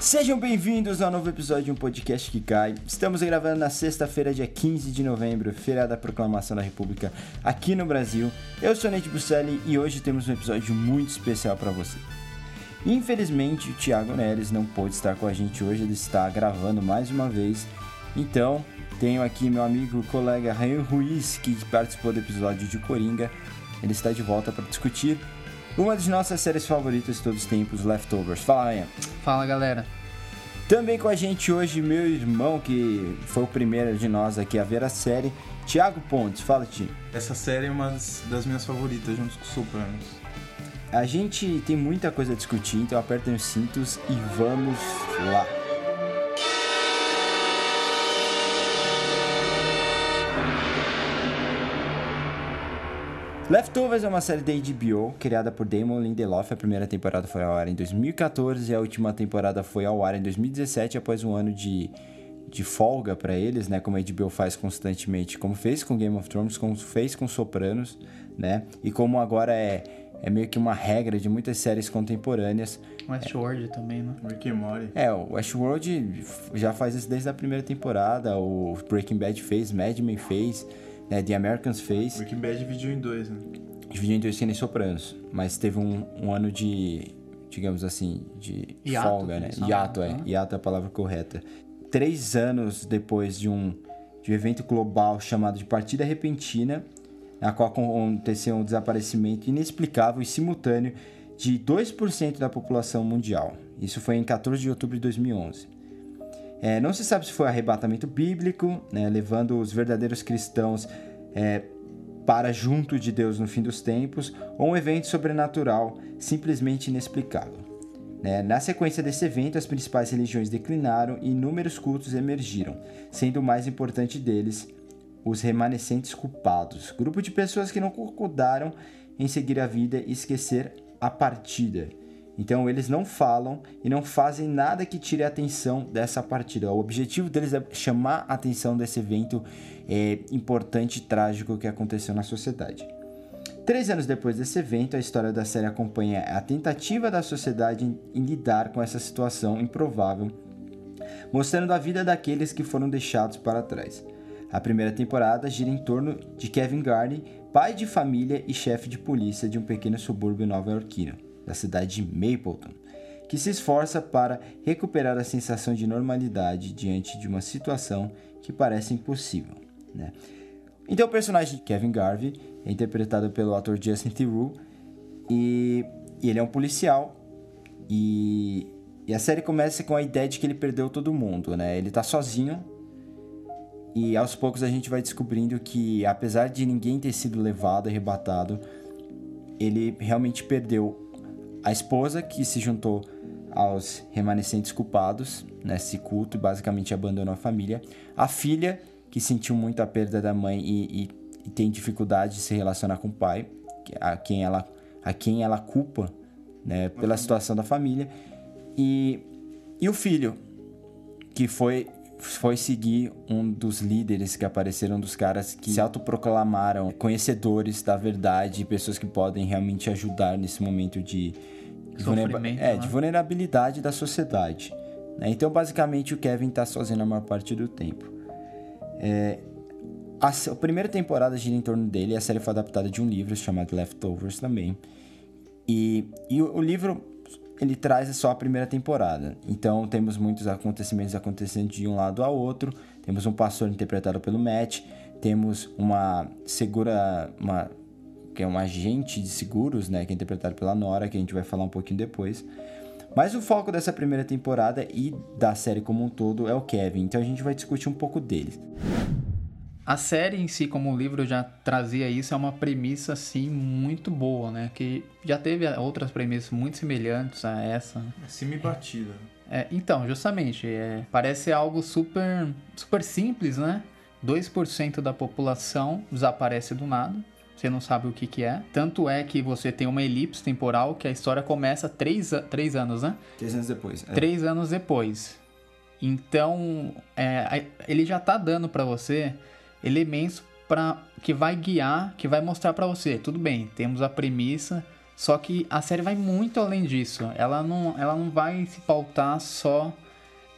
Sejam bem-vindos ao novo episódio de um podcast que cai. Estamos gravando na sexta-feira, dia 15 de novembro, feira da Proclamação da República, aqui no Brasil. Eu sou Nate Busselli e hoje temos um episódio muito especial para você. Infelizmente, o Thiago Neres não pôde estar com a gente hoje, ele está gravando mais uma vez. Então, tenho aqui meu amigo colega Rayan Ruiz, que participou do episódio de Coringa. Ele está de volta para discutir uma das nossas séries favoritas de todos os tempos, Leftovers. Fala, Rayan. Fala galera. Também com a gente hoje, meu irmão, que foi o primeiro de nós aqui a ver a série, Thiago Pontes. Fala, Ti. Essa série é uma das, das minhas favoritas, junto com Sopranos. A gente tem muita coisa a discutir, então apertem os cintos e vamos lá. Leftovers é uma série da HBO, criada por Damon Lindelof. A primeira temporada foi ao ar em 2014 e a última temporada foi ao ar em 2017, após um ano de, de folga para eles, né? Como a HBO faz constantemente, como fez com Game of Thrones, como fez com Sopranos, né? E como agora é, é meio que uma regra de muitas séries contemporâneas. Westworld também, né? Rick and Morty. É, o Westworld já faz isso desde a primeira temporada, o Breaking Bad fez, Mad Men fez, né? The Americans fez. Breaking Bad dividiu em dois, né? dividiu em dois que nem Sopranos, mas teve um, um ano de, digamos assim, de Hiato, folga, né? Hiato, é. né? Hiato é a palavra correta. Três anos depois de um, de um evento global chamado de Partida Repentina, na qual aconteceu um desaparecimento inexplicável e simultâneo de 2% da população mundial. Isso foi em 14 de outubro de 2011. É, não se sabe se foi arrebatamento bíblico, né, levando os verdadeiros cristãos é, para junto de Deus no fim dos tempos, ou um evento sobrenatural simplesmente inexplicável. Né? Na sequência desse evento, as principais religiões declinaram e inúmeros cultos emergiram, sendo o mais importante deles os remanescentes culpados, grupo de pessoas que não concordaram em seguir a vida e esquecer a partida. Então eles não falam e não fazem nada que tire a atenção dessa partida. O objetivo deles é chamar a atenção desse evento é, importante e trágico que aconteceu na sociedade. Três anos depois desse evento, a história da série acompanha a tentativa da sociedade em, lidar com essa situação improvável, mostrando a vida daqueles que foram deixados para trás. A primeira temporada gira em torno de Kevin Garney, pai de família e chefe de polícia de um pequeno subúrbio nova-iorquino, da cidade de Mapleton, que se esforça para recuperar a sensação de normalidade diante de uma situação que parece impossível. Né? Então, o personagem de Kevin Garvey é interpretado pelo ator Justin Theroux e, e ele é um policial e, e a série começa com a ideia de que ele perdeu todo mundo, né? Ele tá sozinho e aos poucos a gente vai descobrindo que, apesar de ninguém ter sido levado, arrebatado, ele realmente perdeu a esposa que se juntou aos remanescentes culpados nesse culto e basicamente abandonou a família, a filha que sentiu muito a perda da mãe e, e, e tem dificuldade de se relacionar com o pai, a quem ela, a quem ela culpa né, pela situação da família, e, e o filho que foi foi seguir um dos líderes que apareceram, um dos caras que se autoproclamaram conhecedores da verdade, pessoas que podem realmente ajudar nesse momento de, vulnera- é, né? de vulnerabilidade da sociedade. né? Então, basicamente, o Kevin tá sozinho a maior parte do tempo. É, a, a primeira temporada gira em torno dele, a série foi adaptada de um livro chamado Leftovers também. E, e o, o livro ele traz só a primeira temporada. Então temos muitos acontecimentos acontecendo de um lado ao outro. Temos um pastor interpretado pelo Matt, temos uma segura, uma que é um agente de seguros, né, que é interpretado pela Nora, que a gente vai falar um pouquinho depois. Mas o foco dessa primeira temporada e da série como um todo é o Kevin, então a gente vai discutir um pouco dele. A série em si, como o livro já trazia isso, é uma premissa assim muito boa, né? Que já teve outras premissas muito semelhantes a essa. Acima e batida. É, então, justamente, é, parece algo super, super simples, né? 2% da população desaparece do nada. você não sabe o que, que é. Tanto é que você tem uma elipse temporal que a história começa três, três anos, né? Três anos depois. é. Três anos depois. Então, é, ele já tá dando pra você elementos para que vai guiar, que vai mostrar pra você. Tudo bem, temos a premissa, só que a série vai muito além disso. Ela não, ela não vai se pautar só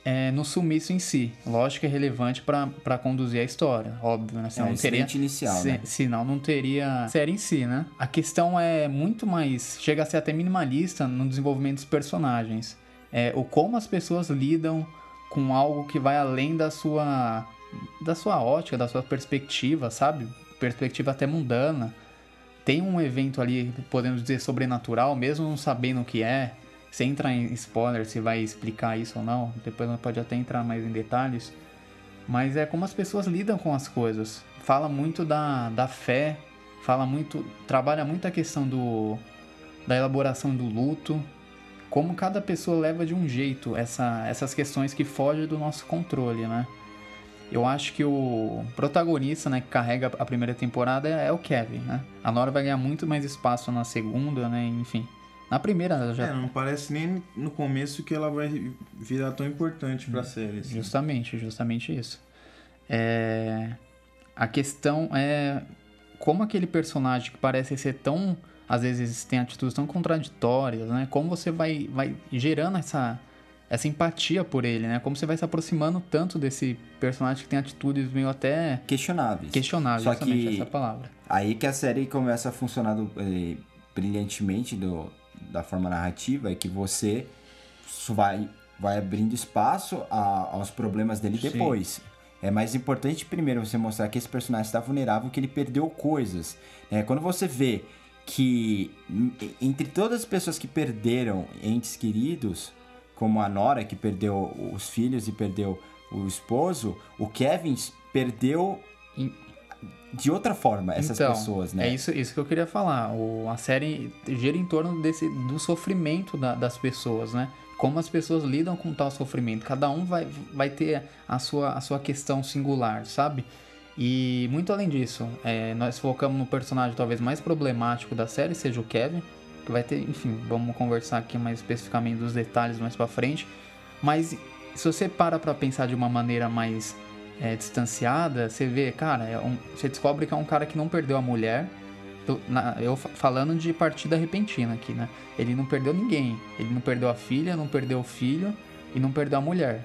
é, no sumiço em si. Lógico que é relevante pra pra conduzir a história, óbvio, né? Senão É, não teria, inicial, se- né? senão não teria série em si, né? A questão é muito mais. chega a ser até minimalista no desenvolvimento dos personagens. É, o como as pessoas lidam com algo que vai além da sua. Da sua ótica, da sua perspectiva, sabe? Perspectiva até mundana. Tem um evento ali, podemos dizer, sobrenatural, mesmo não sabendo o que é. Sem entrar em spoiler se vai explicar isso ou não, depois nós pode até entrar mais em detalhes. Mas é como as pessoas lidam com as coisas. Fala muito da, da fé, fala muito. trabalha muito a questão do, da elaboração do luto. Como cada pessoa leva de um jeito essa, essas questões que fogem do nosso controle, né? Eu acho que o protagonista, né, que carrega a primeira temporada é, é o Kevin, né? A Nora vai ganhar muito mais espaço na segunda, né? Enfim. Na primeira ela já É, não parece nem no começo que ela vai virar tão importante pra série. assim. Justamente, justamente isso. É... A questão é como aquele personagem que parece ser tão. Às vezes tem atitudes tão contraditórias, né? Como você vai, vai gerando essa, essa empatia por ele, né? Como você vai se aproximando tanto desse personagem que tem atitudes meio até Questionáveis. questionáveis, Só justamente que essa palavra. aí que a série começa a funcionar do- eh, brilhantemente do- da forma narrativa, é que você vai, vai abrindo espaço a- aos problemas dele Sim. depois. É mais importante primeiro você mostrar que esse personagem está vulnerável, que ele perdeu coisas. né? quando você vê que em- entre todas as pessoas que perderam entes queridos, como a Nora que perdeu os filhos e perdeu o esposo, o Kevin perdeu de outra forma essas então, pessoas, né? É isso, isso que eu queria falar. O, a série gira em torno desse, do sofrimento da- das pessoas, né? Como as pessoas lidam com tal sofrimento. Cada um vai, vai ter a sua, a sua questão singular, sabe? E muito além disso, é, nós focamos no personagem talvez mais problemático da série, seja o Kevin, que vai ter, enfim, vamos conversar aqui mais especificamente dos detalhes mais pra frente. Mas se você para pra pensar de uma maneira mais é, distanciada, você vê, cara, é um- você descobre que é um cara que não perdeu a mulher. Eu, na- eu fa- falando de partida repentina aqui, né? Ele não perdeu ninguém. Ele não perdeu a filha, não perdeu o filho e não perdeu a mulher.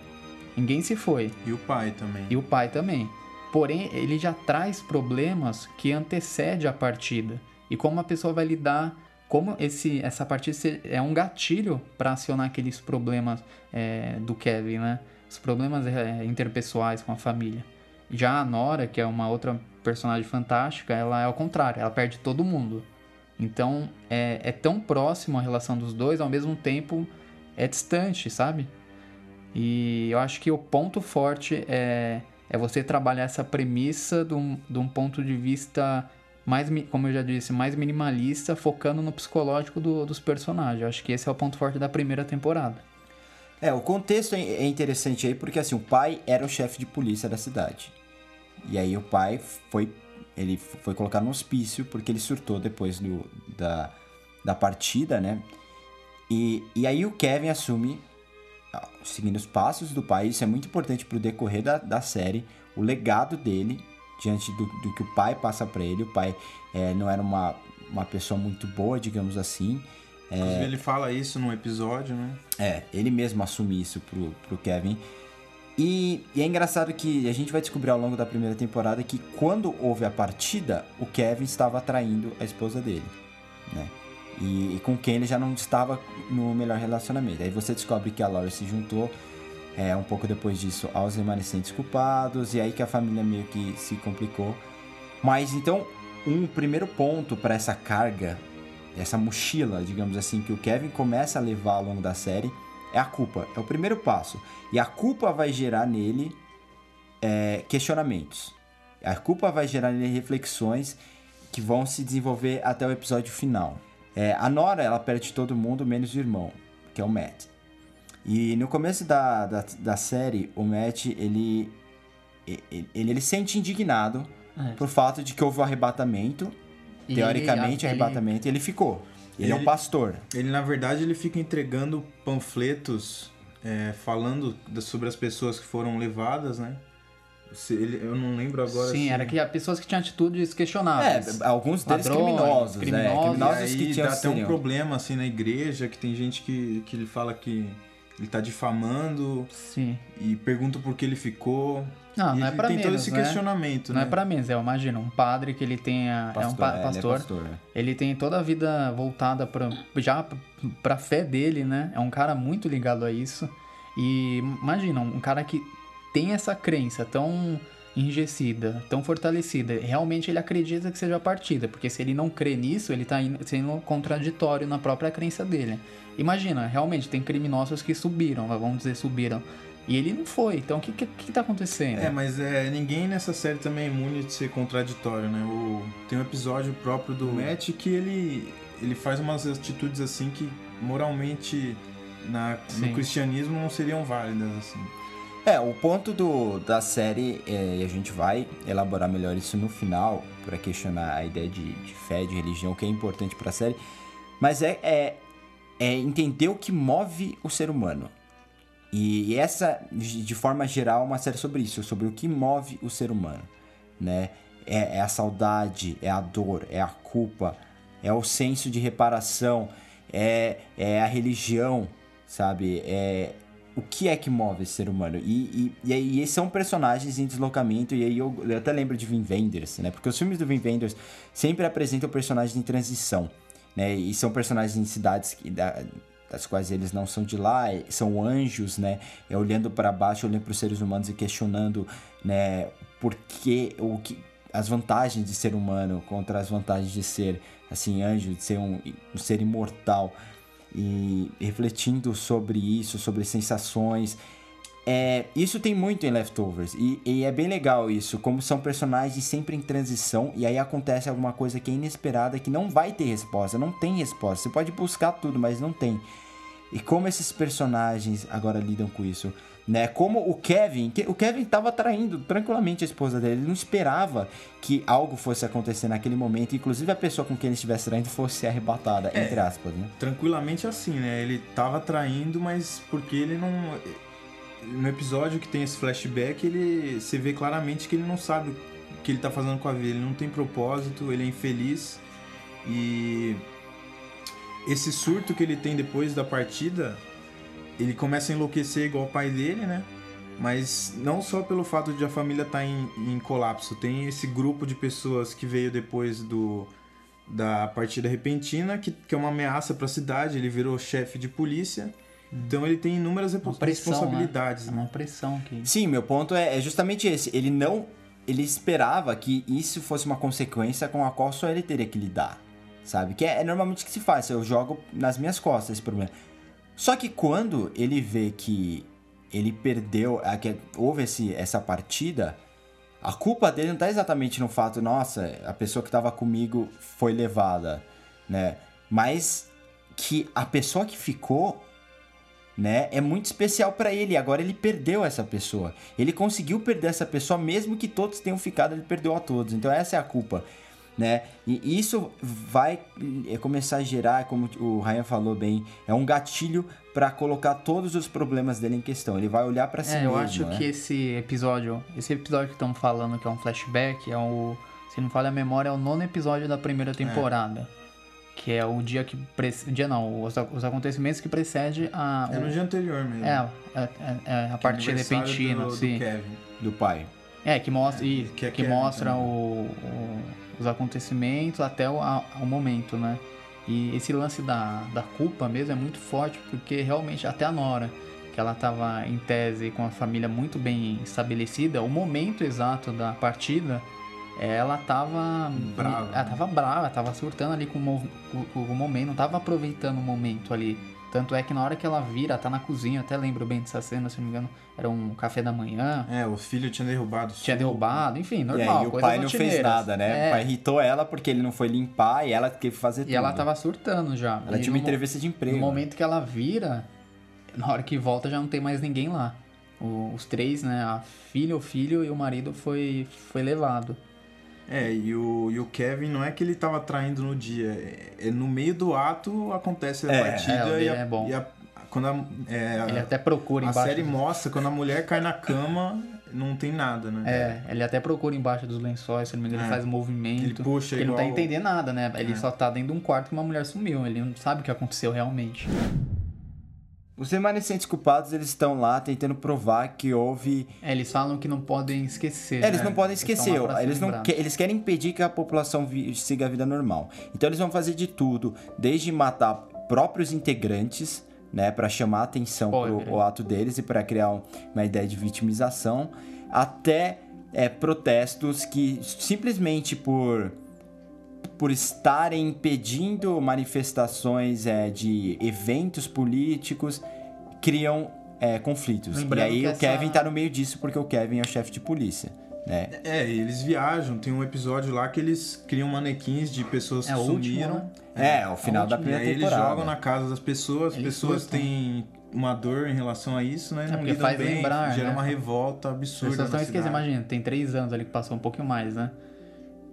Ninguém se foi. E o pai também. E o pai também. Porém, ele já traz problemas que antecede a partida. E como a pessoa vai lidar, como esse, essa partida é um gatilho para acionar aqueles problemas é, do Kevin, né? Os problemas é, interpessoais com a família. Já a Nora, que é uma outra personagem fantástica, ela é ao contrário, ela perde todo mundo. Então é, é tão próximo a relação dos dois, ao mesmo tempo é distante, sabe? E eu acho que o ponto forte é, é você trabalhar essa premissa de um, de um ponto de vista mais, como eu já disse, mais minimalista, focando no psicológico do- dos personagens. Eu acho que esse é o ponto forte da primeira temporada. É, o contexto é é interessante aí porque assim, o pai era o chefe de polícia da cidade. E aí o pai foi ele foi colocado no hospício porque ele surtou depois do, da, da partida, né? E, e aí o Kevin assume, ah, seguindo os passos do pai, isso é muito importante pro decorrer da, da série, o legado dele diante do, do que o pai passa pra ele. O pai é, não era uma, uma pessoa muito boa, digamos assim. Inclusive, ele fala isso num episódio, né? É, ele mesmo assume isso pro, pro Kevin. E, e é engraçado que a gente vai descobrir ao longo da primeira temporada que quando houve a partida, o Kevin estava traindo a esposa dele, né? E, e com quem ele já não estava no melhor relacionamento. Aí você descobre que a Laura se juntou é, um pouco depois disso aos remanescentes culpados, e aí que a família meio que se complicou. Mas então, um primeiro ponto para essa carga, essa mochila, digamos assim, que o Kevin começa a levar ao longo da série é a culpa. É o primeiro passo. E a culpa vai gerar nele é, questionamentos. A culpa vai gerar nele reflexões que vão se desenvolver até o episódio final. É, a Nora, ela perde todo mundo, menos o irmão, que é o Matt. E no começo da, da, da série, o Matt, ele, ele, ele, ele sente indignado É. por fato de que houve o arrebatamento E teoricamente, ele- arrebatamento, ele ficou. Ele, é um Ele- pastor. Ele, na verdade, ele fica entregando panfletos é, falando sobre as pessoas que foram levadas, né? Se ele- eu não lembro agora. Sim, se- era que há pessoas que tinham atitudes É, questionáveis. alguns deles Ladrões, criminosos, né? criminosos. E Criminosos aí que tinham dá até um problema assim na igreja, que tem gente que, que ele fala que ele tá difamando Sim. e pergunta por que ele ficou. Não, E não é pra tem todo menos, esse né? questionamento, Não né? é pra menos, eu imagino. Um padre que ele tenha. é um pa- é, ele é pastor. pastor? Ele tem toda a vida voltada pra, já pra fé dele, né? É um cara muito ligado a isso. E imagina, um cara que tem essa crença tão enrijecida, tão fortalecida. Realmente ele acredita que seja a partida, porque se ele não crê nisso, ele tá indo- sendo contraditório na própria crença dele. Imagina, realmente tem criminosos que subiram, vamos dizer, subiram. E ele não foi. Então o que, que, que tá acontecendo? É, mas é, ninguém nessa série também é imune de ser contraditório, né? O, tem um episódio próprio do Matt que ele, ele faz umas atitudes assim que moralmente na, Sim. no cristianismo não seriam válidas, assim. É, o ponto do, da série, é, e a gente vai elaborar melhor isso no final, para questionar a ideia de, de fé, de religião, que é importante para a série, mas é, é, é entender o que move o ser humano. E, e essa, de, de forma geral, é uma série sobre isso, sobre o que move o ser humano, né? É, é a saudade, é a dor, é a culpa, é o senso de reparação, é, é a religião, sabe? É, o que é que move esse ser humano. E, e, e aí e são personagens em deslocamento, e aí eu, eu até lembro de Vin Wenders, né? Porque os filmes do Vin Wenders sempre apresentam personagens em transição, né? E são personagens em cidades que, da- das quais eles não são de lá, são anjos, né? É olhando para baixo, olhando para os seres humanos e questionando, né? Por que, o que, as vantagens de ser humano contra as vantagens de ser, assim, anjo, de ser um, um ser imortal e refletindo sobre isso, sobre sensações. É, isso tem muito em Leftovers e, e é bem legal isso, como são personagens sempre em transição e aí acontece alguma coisa que é inesperada que não vai ter resposta, não tem resposta. Você pode buscar tudo, mas não tem. E como esses personagens agora lidam com isso, né? Como o Kevin, que- o Kevin tava traindo tranquilamente a esposa dele, ele não esperava que algo fosse acontecer naquele momento, inclusive a pessoa com quem ele estivesse traindo fosse arrebatada, entre aspas, né? Tranquilamente assim, né? Ele tava traindo, mas porque ele não. No episódio que tem esse flashback, ele. Você vê claramente que ele não sabe o que ele tá fazendo com a vida. Ele não tem propósito, ele é infeliz. E. Esse surto que ele tem depois da partida, ele começa a enlouquecer igual o pai dele, né? Mas não só pelo fato de a família estar em, em colapso, tem esse grupo de pessoas que veio depois do, da partida repentina, que, que é uma ameaça para a cidade. Ele virou chefe de polícia, então ele tem inúmeras Uma pressão, responsabilidades. né? né? Uma pressão que... Sim, meu ponto é, é justamente esse. Ele não. Ele esperava que isso fosse uma consequência com a qual só ele teria que lidar. Sabe? Que é, é normalmente o que se faz. Eu jogo nas minhas costas esse problema. Só que quando ele vê que ele perdeu, que houve esse, essa partida, a culpa dele não tá exatamente no fato, nossa, a pessoa que tava comigo foi levada, né? Mas que a pessoa que ficou né? É muito especial pra ele. Agora ele perdeu essa pessoa. Ele conseguiu perder essa pessoa, mesmo que todos tenham ficado, ele perdeu a todos. Então essa é a culpa, né? E isso vai eh, começar a gerar, como o Ryan falou bem, é um gatilho pra colocar todos os problemas dele em questão. Ele vai olhar pra si É, mesmo. eu acho né? que esse episódio, esse episódio que estamos falando que é um flashback, é o, se não falha a memória, é o nono episódio da primeira temporada. Que é o dia que. Pre... o Dia não, os, os acontecimentos que precede a. É o- no dia anterior mesmo. é, é, é, é a Aniversário repentina, do, do sim. Kevin. do pai. É, que mostra, e, que é que, Kevin mostra o, o- os acontecimentos até o, a- o momento, né? E esse lance da, da culpa mesmo é muito forte, porque realmente até a Nora, que ela tava em tese com a família muito bem estabelecida, o momento exato da partida, ela tava Brava, Ela né? tava brava, tava surtando ali com o, com- o momento, não tava aproveitando o momento ali. Tanto é que na hora que ela vira, tá na cozinha, até lembro bem dessa cena, se não me engano, era um café da manhã. É, o filho tinha derrubado. o Tinha derrubado, enfim, E normal. aí o pai não fez nada, né? É, O pai irritou ela porque ele não foi limpar e ela teve que fazer tudo. E ela tava surtando já. Ela E tinha uma entrevista de emprego. No momento que ela vira, na hora que volta já não tem mais ninguém lá. Os três, né? A filha, o filho e o marido foi, foi levado. É, e o, e o Kevin não é que ele tava traindo no dia, é, é no meio do ato acontece a É, batida é, e, a, é bom. e a- quando a, é, Ele até procura a embaixo. série dos- mostra quando a mulher cai na cama, não tem nada, né? É, ele até procura embaixo dos lençóis, se não me engano, ele É. faz um movimento. Ele puxa Ele não tá entendendo nada, né? Ele É. só tá dentro de um quarto que uma mulher sumiu. Ele não sabe o que aconteceu realmente. Os remanescentes culpados, eles estão lá tentando provar que houve... É, eles falam que não podem esquecer. É, eles né? não podem esquecer, se eles, não que- eles querem impedir que a população vi- siga a vida normal. Então eles vão fazer de tudo, desde matar próprios integrantes, né, para chamar a atenção pro o ato deles e para criar um- uma ideia de vitimização, até é, protestos que simplesmente por por estarem impedindo manifestações é, de eventos políticos criam é, conflitos. Lembrando e aí o essa- Kevin tá no meio disso porque o Kevin é o chefe de polícia, né? É, e eles viajam, tem um episódio lá que eles criam manequins de pessoas É que último, sumiram. né? É, o final da E primeira aí eles temporada. jogam na casa das pessoas, as Eles pessoas têm uma dor em relação a isso, né? Não porque lidam faz bem, lembrar, gera né? uma revolta As absurda. pessoas estão na esquecendo, cidade. imagina, tem três anos ali que passou um pouquinho mais, né?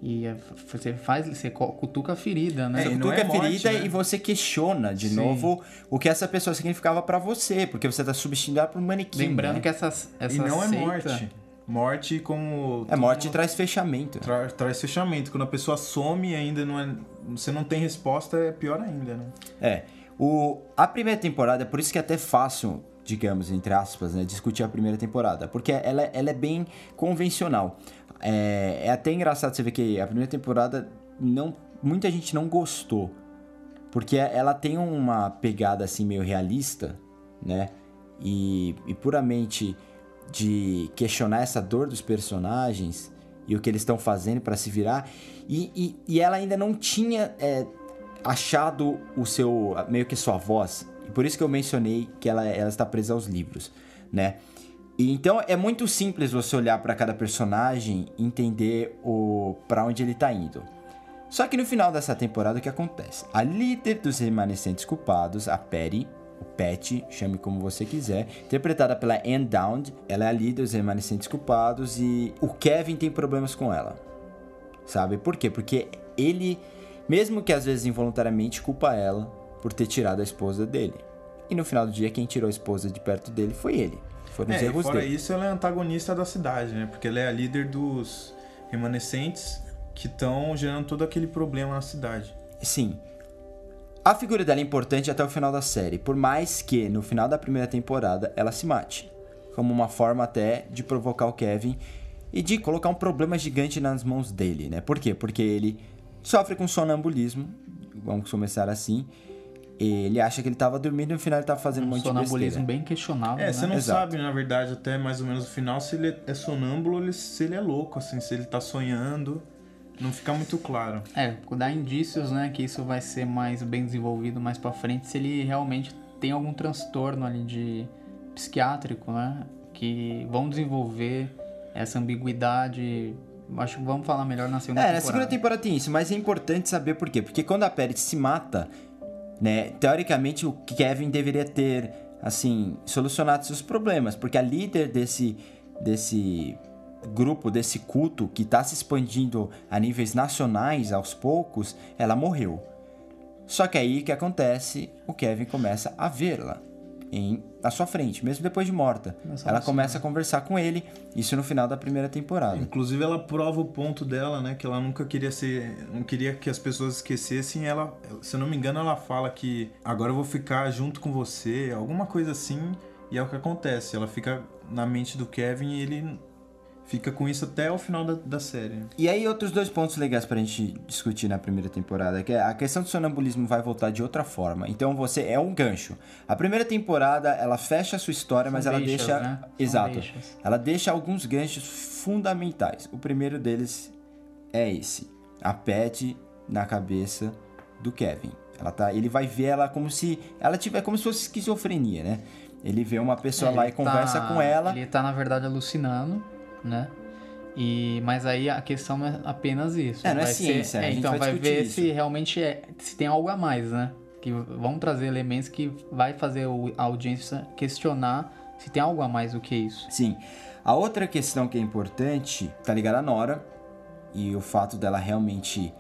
E é, você faz, você cutuca a ferida, né? É, Você não cutuca é a morte, ferida né? e você questiona de Sim. novo o que essa pessoa significava pra você, porque você tá substituindo ela por um manequim. Lembrando né? que essas, essa E não é seita- morte. Morte como. É morte como- traz fechamento. tra- traz fechamento. Quando a pessoa some e ainda não é. Você não tem resposta, é pior ainda, né? É. O, a primeira temporada, por isso que é até fácil, digamos, entre aspas, né, discutir a primeira temporada, porque ela, ela é bem convencional. É, é até engraçado você ver que a primeira temporada não, muita gente não gostou, porque ela tem uma pegada assim meio realista, né? E, e puramente de questionar essa dor dos personagens e o que eles estão fazendo pra se virar. E, e, e ela ainda não tinha é, achado o seu meio que sua voz. E por isso que eu mencionei que ela, ela está presa aos livros, né? Então é muito simples você olhar pra cada personagem e entender o para onde ele tá indo. Só que no final dessa temporada o que acontece? A líder dos remanescentes culpados, a Perry, o Pat, chame como você quiser, interpretada pela Anne Dowd, ela é a líder dos remanescentes culpados e o Kevin tem problemas com ela. Sabe? Por quê? Porque ele, mesmo que às vezes involuntariamente, culpa ela por ter tirado a esposa dele. E no final do dia, quem tirou a esposa de perto dele foi ele. Foram os É, e erros fora dele. isso, ela é antagonista da cidade, né? Porque ela é a líder dos remanescentes que estão gerando todo aquele problema na cidade. Sim. A figura dela é importante até o final da série, por mais que no final da primeira temporada ela se mate. Como uma forma até de provocar o Kevin e de colocar um problema gigante nas mãos dele, né? Por quê? Porque ele sofre com sonambulismo, vamos começar assim. Ele acha que ele tava dormindo e no final ele tava fazendo um, Um monte de sonambulismo besteira. bem questionável, É, né? você não Exato. sabe, na verdade, até mais ou menos no final, se ele é sonâmbulo se ele é louco, assim, se ele tá sonhando. Não fica muito claro. É, dá indícios, né, que isso vai ser mais bem desenvolvido mais pra frente se ele realmente tem algum transtorno ali de psiquiátrico, né, que vão desenvolver essa ambiguidade. Acho que vamos falar melhor na segunda É, temporada. na segunda temporada tem isso, mas é importante saber por quê. Porque quando a Perry se mata, né, teoricamente o Kevin deveria ter, assim, solucionado seus problemas. Porque a líder desse, desse grupo, desse culto que tá se expandindo a níveis nacionais aos poucos, ela morreu. Só que aí o que acontece? O Kevin começa a vê-la em na sua frente, mesmo depois de morta. Começa a Ela começa a conversar com ele, isso no final da primeira temporada. Inclusive, ela prova o ponto dela, né? Que ela nunca queria ser. Não queria que as pessoas esquecessem. Ela, se eu não me engano, ela fala que agora eu vou ficar junto com você, alguma coisa assim. E é o que acontece. Ela fica na mente do Kevin e ele fica com isso até o final da, da série. E aí, outros dois pontos legais pra gente discutir na primeira temporada, que é a questão do sonambulismo vai voltar de outra forma. Então, você é um gancho. A primeira temporada, ela fecha a sua história, São mas ela deixa... né? Exato. Ela deixa alguns ganchos fundamentais. O primeiro deles é esse. A Pet na cabeça do Kevin. Ela tá, ele vai ver ela como se... Ela tiver como se fosse esquizofrenia, né? Ele vê uma pessoa É, lá e conversa tá- com ela. Ele tá, na verdade, alucinando, né? E, mas aí a questão não é apenas isso. É, não é Vai ciência, ser- gente então vai vai ver isso. se realmente é, se tem algo a mais, né? Que vão trazer elementos que vai fazer o- a audiência questionar se tem algo a mais do que isso. Sim. A outra questão que é importante tá ligada à Nora, e o fato dela realmente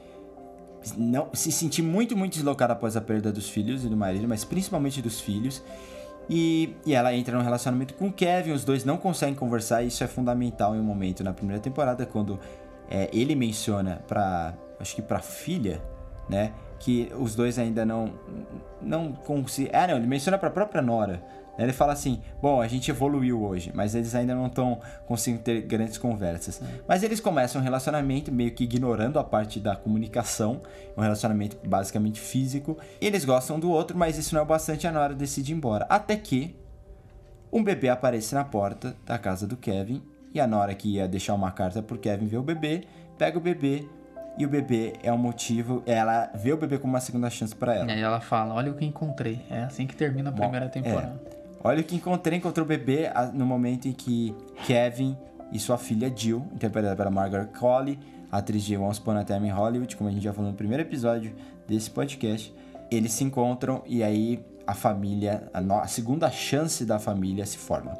não se sentir muito, muito deslocada após a perda dos filhos e do marido, mas principalmente dos filhos. E, e ela entra num relacionamento com o Kevin, os dois não conseguem conversar, e isso é fundamental em um momento na primeira temporada, quando é, ele menciona pra. acho que pra filha, né? Que os dois ainda não. não conseguem. É, não, ele menciona pra própria Nora. Ele fala assim: bom, a gente evoluiu hoje, mas eles ainda não estão conseguindo ter grandes conversas. Mas eles começam um relacionamento meio que ignorando a parte da comunicação, um relacionamento basicamente físico. Eles gostam do outro, mas isso não é o bastante, a Nora decide ir embora. Até que um bebê aparece na porta da casa do Kevin e a Nora que ia deixar uma carta pro Kevin ver o bebê, pega o bebê e o bebê é o motivo, ela vê o bebê como uma segunda chance pra ela. E aí ela fala, olha o que encontrei. É assim que termina a primeira temporada. Olha o que encontrei, encontrou o bebê a- no momento em que Kevin e sua filha Jill, interpretada pela Margaret Qualley, atriz de Once Upon a Time in Hollywood, como a gente já falou no primeiro episódio desse podcast, eles se encontram e aí a família, a, no- a segunda chance da família se forma.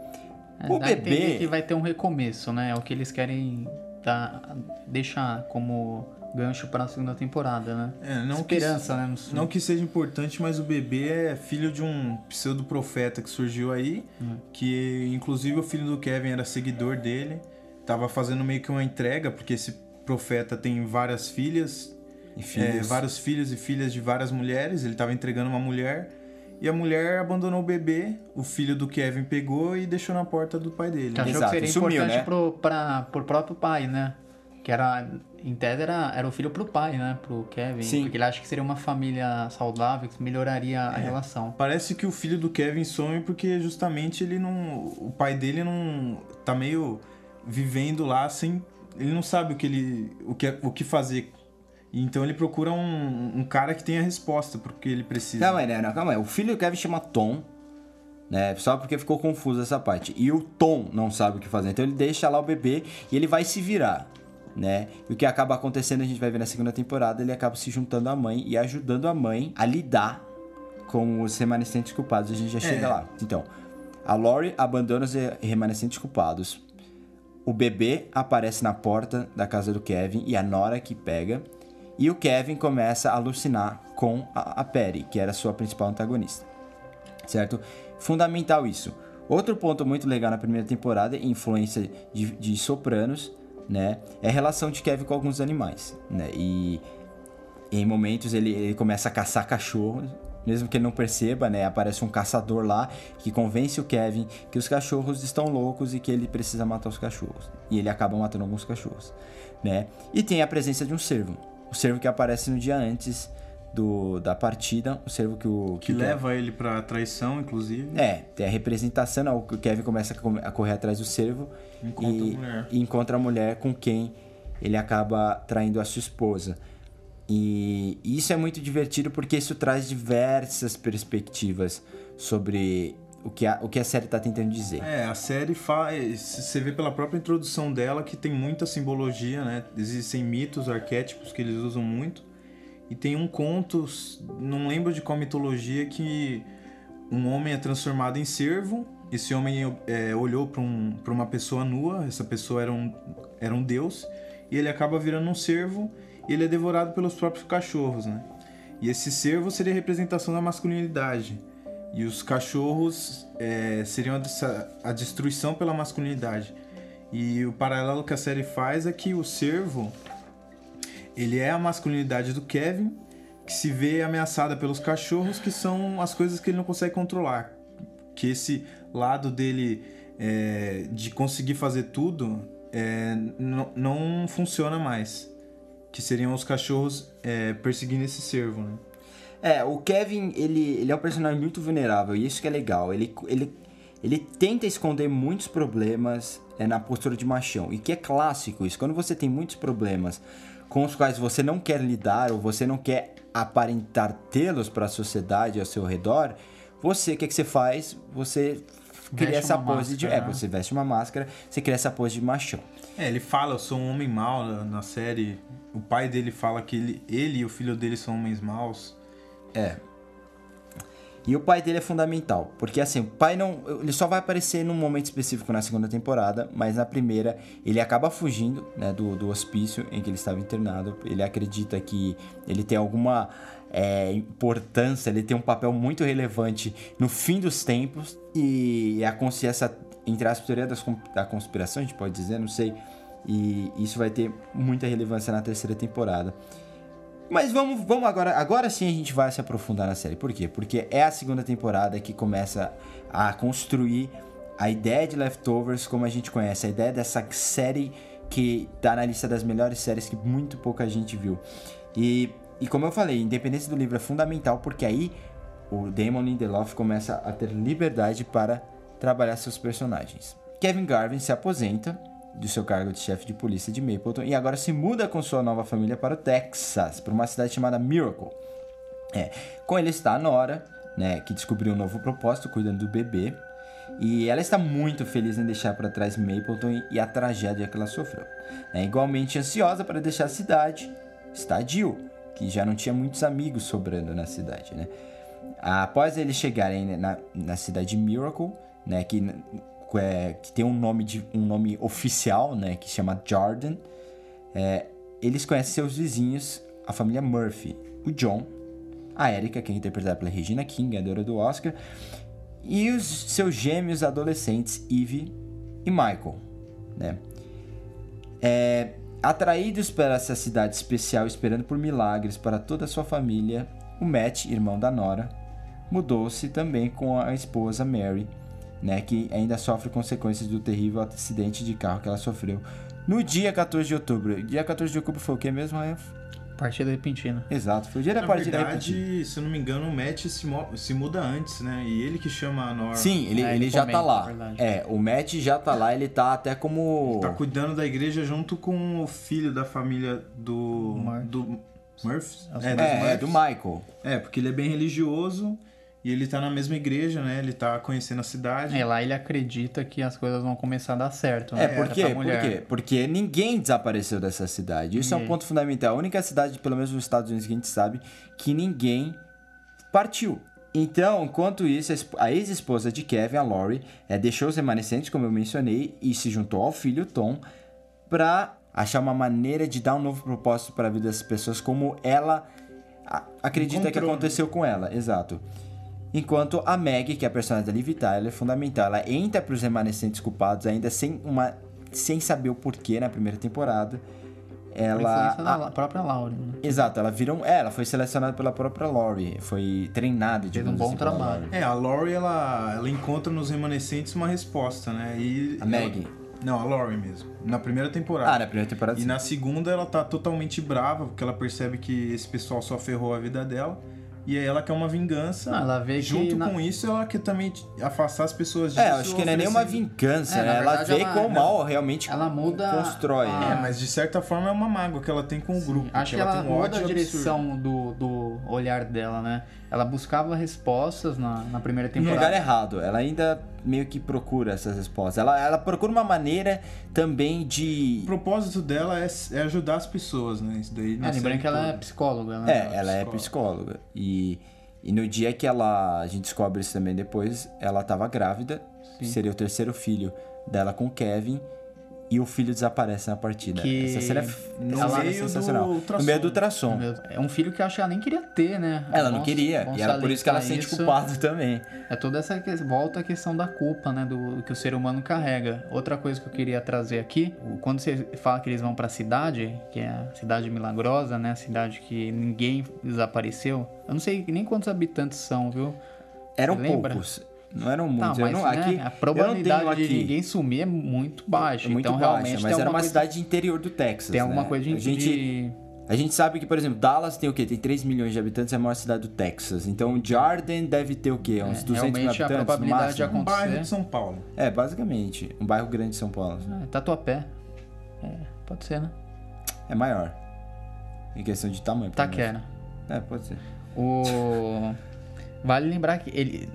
É, o dá bebê, que vai ter um recomeço, né? É o que eles querem dar, deixar como gancho para a segunda temporada, né? É, não Esperança, que, né? Não que seja importante, mas o bebê é filho de um pseudo-profeta que surgiu aí, que inclusive o filho do Kevin era seguidor dele, tava fazendo meio que uma entrega, porque esse profeta tem várias filhas, e é, filhos, vários filhos e filhas de várias mulheres, ele tava entregando uma mulher, e a mulher abandonou o bebê, o filho do Kevin pegou e deixou na porta do pai dele. Que achou Exato, que seria sumiu, importante né? pro, pra, pro próprio pai, né? Que era, em tese, era, era o filho pro pai, né? Pro Kevin. Sim. Porque ele acha que seria uma família saudável, que melhoraria a relação. Parece que o filho do Kevin some porque justamente ele não. O pai dele não. tá meio vivendo lá sem. Ele não sabe o que ele. o que, o que fazer. Então ele procura um, um cara que tenha a resposta pro que ele precisa. Calma aí, né? Não, calma aí. O filho do Kevin chama Tom, né? Só porque ficou confuso essa parte. E o Tom não sabe o que fazer. Então ele deixa lá o bebê e ele vai se virar, né? E o que acaba acontecendo, a gente vai ver na segunda temporada, ele acaba se juntando à mãe e ajudando a mãe a lidar com os remanescentes culpados. A gente já chega lá. Então, a Lori abandona os remanescentes culpados. O bebê aparece na porta da casa do Kevin e a Nora que pega. E o Kevin começa a alucinar com a, a Perry, que era a sua principal antagonista. Certo? Fundamental isso. Outro ponto muito legal na primeira temporada, influência de, de Sopranos, né? É a relação de Kevin com alguns animais, né? E em momentos ele, ele começa a caçar cachorros, mesmo que ele não perceba, né? Aparece um caçador lá que convence o Kevin que os cachorros estão loucos e que ele precisa matar os cachorros. E ele acaba matando alguns cachorros, né? E tem a presença de um cervo. O cervo que aparece no dia antes do, da partida, o cervo que o... Que leva ele pra traição, inclusive. É, tem a representação, o Kevin começa a correr atrás do cervo Encontra e, a mulher. e encontra a mulher com quem ele acaba traindo a sua esposa. E isso é muito divertido porque isso traz diversas perspectivas sobre o que a, o que a série está tentando dizer. É, a série faz. Você vê pela própria introdução dela que tem muita simbologia, né? Existem mitos, arquétipos que eles usam muito. E tem um conto, não lembro de qual mitologia, que um homem é transformado em cervo. Esse homem é, olhou para um, uma pessoa nua, essa pessoa era um, era um deus, e ele acaba virando um cervo e ele é devorado pelos próprios cachorros, né? E esse cervo seria a representação da masculinidade. E os cachorros é, seriam a, a destruição pela masculinidade. E o paralelo que a série faz é que o cervo ele é a masculinidade do Kevin que se vê ameaçada pelos cachorros, que são as coisas que ele não consegue controlar. Que esse lado dele é, de conseguir fazer tudo é, não, funciona mais. Que seriam os cachorros é, perseguindo esse cervo, né? É, o Kevin, ele, ele é um personagem muito vulnerável e isso que é legal. Ele, ele, ele tenta esconder muitos problemas é, na postura de machão. E que é clássico isso. Quando você tem muitos problemas com os quais você não quer lidar ou você não quer aparentar tê-los para a sociedade ao seu redor, você, o que, que você faz? Você cria essa pose de... máscara, É, né? você veste uma máscara, você cria essa pose de machão. É, ele fala, eu sou um homem mau na, na série. O pai dele fala que ele, ele e o filho dele são homens maus. É. E o pai dele é fundamental, porque assim, o pai não. Ele só vai aparecer num momento específico na segunda temporada, mas na primeira ele acaba fugindo né, do, do hospício em que ele estava internado. Ele acredita que ele tem alguma é, importância, ele tem um papel muito relevante no fim dos tempos e a consciência, entre as teorias da conspiração, a gente pode dizer, não sei, e isso vai ter muita relevância na terceira temporada. Mas vamos, vamos agora. Agora sim a gente vai se aprofundar na série. Por quê? Porque é a segunda temporada que começa a construir a ideia de Leftovers como a gente conhece, a ideia dessa série que tá na lista das melhores séries que muito pouca gente viu. E, e como eu falei, independência do livro é fundamental porque aí o Damon Lindelof começa a ter liberdade para trabalhar seus personagens. Kevin Garvin se aposenta do seu cargo de chefe de polícia de Mapleton e agora se muda com sua nova família para o Texas, para uma cidade chamada Miracle. É, com ele está a Nora, né, que descobriu um novo propósito cuidando do bebê, e ela está muito feliz em deixar para trás Mapleton e a tragédia que ela sofreu. É, igualmente ansiosa para deixar a cidade está Jill, que já não tinha muitos amigos sobrando na cidade. Né? Após eles chegarem na, na cidade de Miracle, né, que é, que tem um nome, de, um nome oficial, né, que chama Jordan, é, eles conhecem seus vizinhos, a família Murphy, o John, a Erika, que é interpretada pela Regina King, ganhadora do Oscar, e os seus gêmeos adolescentes, Eve e Michael. Né? É, atraídos para essa cidade especial, esperando por milagres para toda a sua família, o Matt, irmão da Nora, mudou-se também com a esposa Mary né, que ainda sofre consequências do terrível acidente de carro que ela sofreu no dia 14 de outubro. Dia 14 de outubro foi o que mesmo, Rafa? Partida repentina. Exato, foi o dia da Na partida verdade, repentina. se eu não me engano, o Matt se, se muda antes, né? E ele que chama a Nora. Sim, ele, É, ele ele já comenta, tá lá. É, o Matt já tá lá, ele tá até como. Tá cuidando da igreja junto com o filho da família do. Murphy. do Murphys? É, É, é, Murphys. do Michael. É, porque ele é bem religioso e ele tá na mesma igreja, né? Ele tá conhecendo a cidade. É, lá ele acredita que as coisas vão começar a dar certo. É, né, por pra quê? Por quê? Porque ninguém desapareceu dessa cidade. Isso é um ponto fundamental. A única cidade, pelo menos nos Estados Unidos, que a gente sabe, que ninguém partiu. Então, enquanto isso, a esp- a ex-esposa de Kevin, a Lori, é, deixou os remanescentes, como eu mencionei, e se juntou ao filho Tom para achar uma maneira de dar um novo propósito para a vida das pessoas, como ela acredita que Encontrou, né? aconteceu com ela. Exato. Enquanto a Maggie, que é a personagem da Liv Tyler, é fundamental. Ela entra para os remanescentes culpados ainda sem, uma, sem saber o porquê na primeira temporada. Por Ela. influência da a- própria Lauren. Né? Exato, ela vira um. É, ela foi selecionada pela própria Laurie. Foi treinada, Fez um bom assim, trabalho. Laurie. É, a Lori, ela, ela encontra nos remanescentes uma resposta, né? E A Maggie. Não, a Lori mesmo. Na primeira temporada. Ah, na primeira temporada. E sim. na segunda ela tá totalmente brava, porque ela percebe que esse pessoal só ferrou a vida dela. E aí ela quer uma vingança. Não, ela vê que Junto na- com isso, ela quer também afastar as pessoas disso. É, acho que não é nem uma vingança, É, né? na Ela verdade, vê ela- como o mal realmente ela muda constrói. a-? É, mas de certa forma é uma mágoa que ela tem com o grupo. Acho que ela, tem um muda ódio a absurdo. direção do, olhar dela, né? Ela buscava respostas na, na primeira No temporada. lugar errado. Ela ainda meio que procura essas respostas. Ela, ela procura uma maneira também de. O propósito dela é, é ajudar as pessoas, né? Isso daí na É, lembrando que ela é psicóloga, né? É, ela é psicóloga. E, e no dia que ela. A gente descobre isso também depois, ela tava grávida. Seria o terceiro filho dela com o Kevin. E o filho desaparece na partida. Que Essa cena é, no essa é meio do sensacional. ultrassom. No meio do ultrassom. É um filho que eu acho que ela nem queria ter, né? Ela não queria. E era por isso que ela salientar sente isso. culpada também. É toda essa volta à questão da culpa, né, do que o ser humano carrega. Outra coisa que eu queria trazer aqui, quando você fala que eles vão pra cidade, que é a cidade milagrosa, né, a cidade que ninguém desapareceu. Eu não sei nem quantos habitantes são, viu? Eram poucos. Não eram Tá, muitos. mas eu não, né, aqui, a eu não probabilidade tenho de aqui. ninguém sumir é muito baixa. É muito então baixa, realmente mas era uma coisa, cidade interior do Texas. tem alguma né? coisa de, a gente, A gente sabe que, por exemplo, Dallas tem o quê? Tem 3 milhões de habitantes, é a maior cidade do Texas. Então, Jarden deve ter o quê? Uns É, 200 mil a habitantes no probabilidade de máximo? Um bairro acontecer. de São Paulo. É, basicamente. Um bairro grande de São Paulo. É, Tatuapé. É, pode ser, né? É maior. Em questão de tamanho. Taquera. É, pode ser. O... Vale lembrar que ele...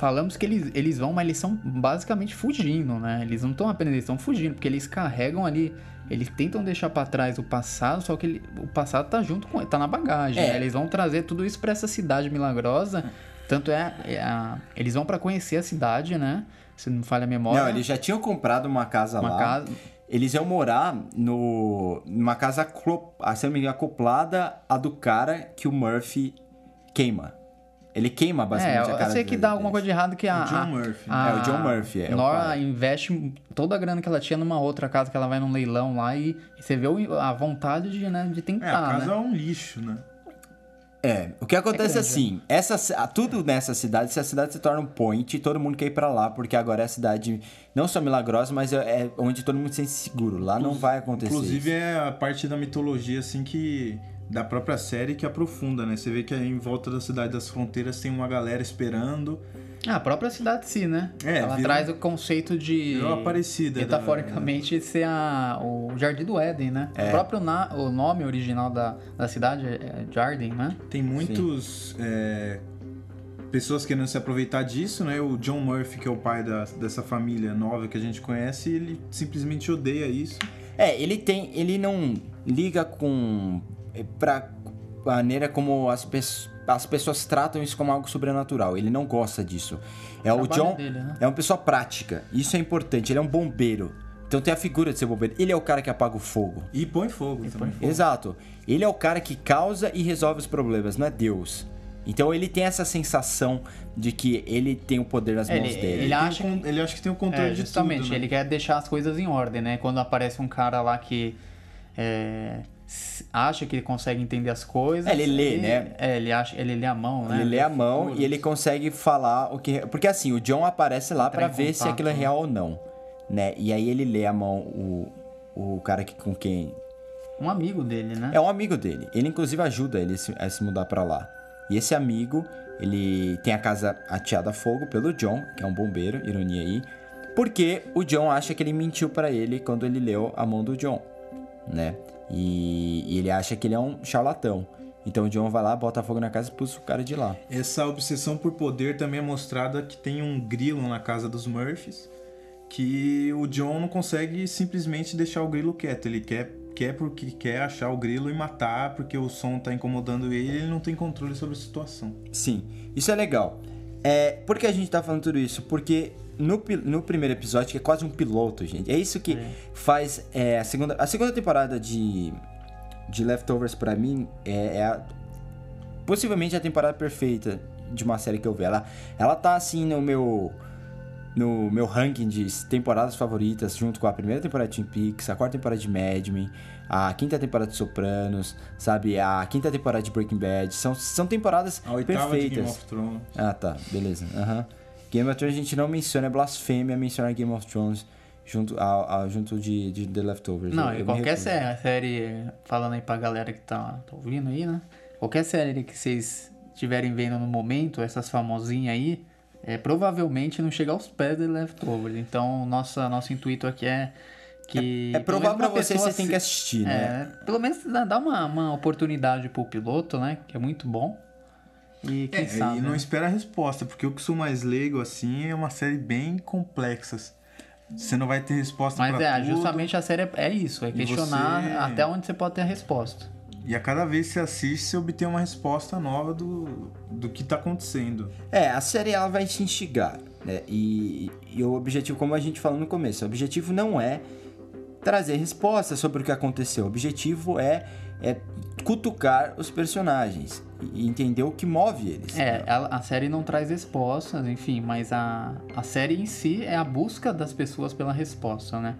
Falamos que eles, eles vão, mas eles são basicamente fugindo, né? Eles não estão apenas, eles estão fugindo, porque eles carregam ali... Eles tentam deixar pra trás o passado, só que ele- o passado tá junto com... Tá na bagagem, É. né? Eles vão trazer tudo isso pra essa cidade milagrosa Tanto é, é a- eles vão pra conhecer a cidade, né? Se não falha a memória. Não, eles já tinham comprado uma casa Uma lá. casa- Eles iam morar no, numa casa, se não me engano, acoplada à do cara que o Murphy queima. Ele queima É, basicamente a eu casa sei que dele. dá alguma coisa de errado que a. O John a- Murphy. a- É, o John Murphy, é o Nora investe toda a grana que ela tinha numa outra casa que ela vai num leilão lá e, e você vê o- a vontade de, né, de É, tentar, a casa né? é um lixo, né? É, o que acontece É é assim, essa, tudo nessa cidade, se a cidade se torna um point, todo mundo quer ir pra lá, porque agora é a cidade não só milagrosa, mas é, é onde todo mundo se sente seguro. Lá não vai acontecer Inclusive isso. é a parte da mitologia, assim, que. Da própria série que aprofunda, né? Você vê que aí em volta da cidade das fronteiras tem uma galera esperando. Ah, a própria cidade em si, né? É, ela virou- traz o conceito de. virou Aparecida da- Metaforicamente, ser a, o Jardim do Éden, né? É. O próprio na- o nome original da, da cidade é é Jardim, né? Tem muitos. é, pessoas querendo se aproveitar disso, né? O John Murphy, que é o pai da- dessa família nova que a gente conhece, ele simplesmente odeia isso. É, ele tem. Ele não liga com. É, pra maneira como as, pes- as pessoas tratam isso como algo sobrenatural. Ele não gosta disso. É o Trabalho John. dele, né? É uma pessoa prática. Isso é importante. Ele é um bombeiro. Então tem a figura de ser bombeiro. Ele é o cara que apaga o fogo. E põe fogo também. Exato. Ele é o cara que causa e resolve os problemas, não é Deus. Então ele tem essa sensação de que ele tem o poder nas Ele- mãos dele. ele Ele, acha o con- ele acha que tem o controle É, de justamente, tudo, né? ele quer deixar as coisas em ordem, né? Quando aparece um cara lá que é, acha que ele consegue entender as coisas. É, ele lê, né? É, ele acha, ele lê a mão, né? Ele lê a mão Futuros. e ele consegue falar o que. Porque assim, o John aparece lá em ver se contato, aquilo é né? real ou não. Né? E aí ele lê a mão, o, o cara que, com quem. Um amigo dele, né? É um amigo dele. Ele inclusive ajuda ele se- a se mudar pra lá. E esse amigo, ele tem a casa ateada a fogo pelo John, que é um bombeiro, ironia aí. Porque o John acha que ele mentiu pra ele quando ele leu a mão do John, né? E, e ele acha que ele é um charlatão. Então o John vai lá, bota fogo na casa e expulsa o cara de lá. Essa obsessão por poder também é mostrada que tem um grilo na casa dos Murphys, que o John não consegue simplesmente deixar o grilo quieto. Ele quer, quer porque quer achar o grilo e matar, porque o som tá incomodando ele e ele não tem controle sobre a situação. Sim, isso é legal. É, por que a gente tá falando tudo isso? Porque no, no primeiro episódio, que é quase um piloto, gente, é isso que faz é, a, segunda, a segunda temporada de, de Leftovers pra mim é, é a- possivelmente a temporada perfeita de uma série que eu vi. Ela, ela tá assim no meu no meu ranking de temporadas favoritas, junto com a primeira temporada de Twin Peaks, a quarta temporada de Mad Men, a quinta temporada de Sopranos, sabe, a quinta temporada de Breaking Bad. São, são temporadas A oitava de Game perfeitas. of Thrones. Ah, tá, beleza. Aham. Game of Thrones a gente não menciona, é blasfêmia mencionar Game of Thrones junto, a, a- junto de, de The Leftovers. Não, Eu- e eu qualquer série, série, falando aí pra galera que tá, tá ouvindo aí, né? Qualquer série que vocês estiverem vendo no momento, essas famosinhas aí, é, provavelmente não chega aos pés de Leftovers. Então, nossa, nosso intuito aqui é que... É pelo provar pra você, pessoa você tem que assistir, né? É, pelo menos dá dá uma, uma oportunidade pro piloto, né? Que é muito bom. E quem É, sabe, e não né? espera a resposta, porque eu que sou mais leigo assim, é uma série bem complexa. Você não vai ter resposta Mas pra é, tudo. justamente a série é, é isso, é questionar você- até onde você pode ter a resposta. E a cada vez que você assiste, você obtém uma resposta nova do, do que tá acontecendo. É, a série ela vai te instigar, né? E, e o objetivo, como a gente falou no começo, o objetivo não é trazer respostas sobre o que aconteceu. O objetivo é, é cutucar os personagens e entender o que move eles. É, ela- a série não traz respostas, enfim, mas a, a série em si é a busca das pessoas pela resposta, né?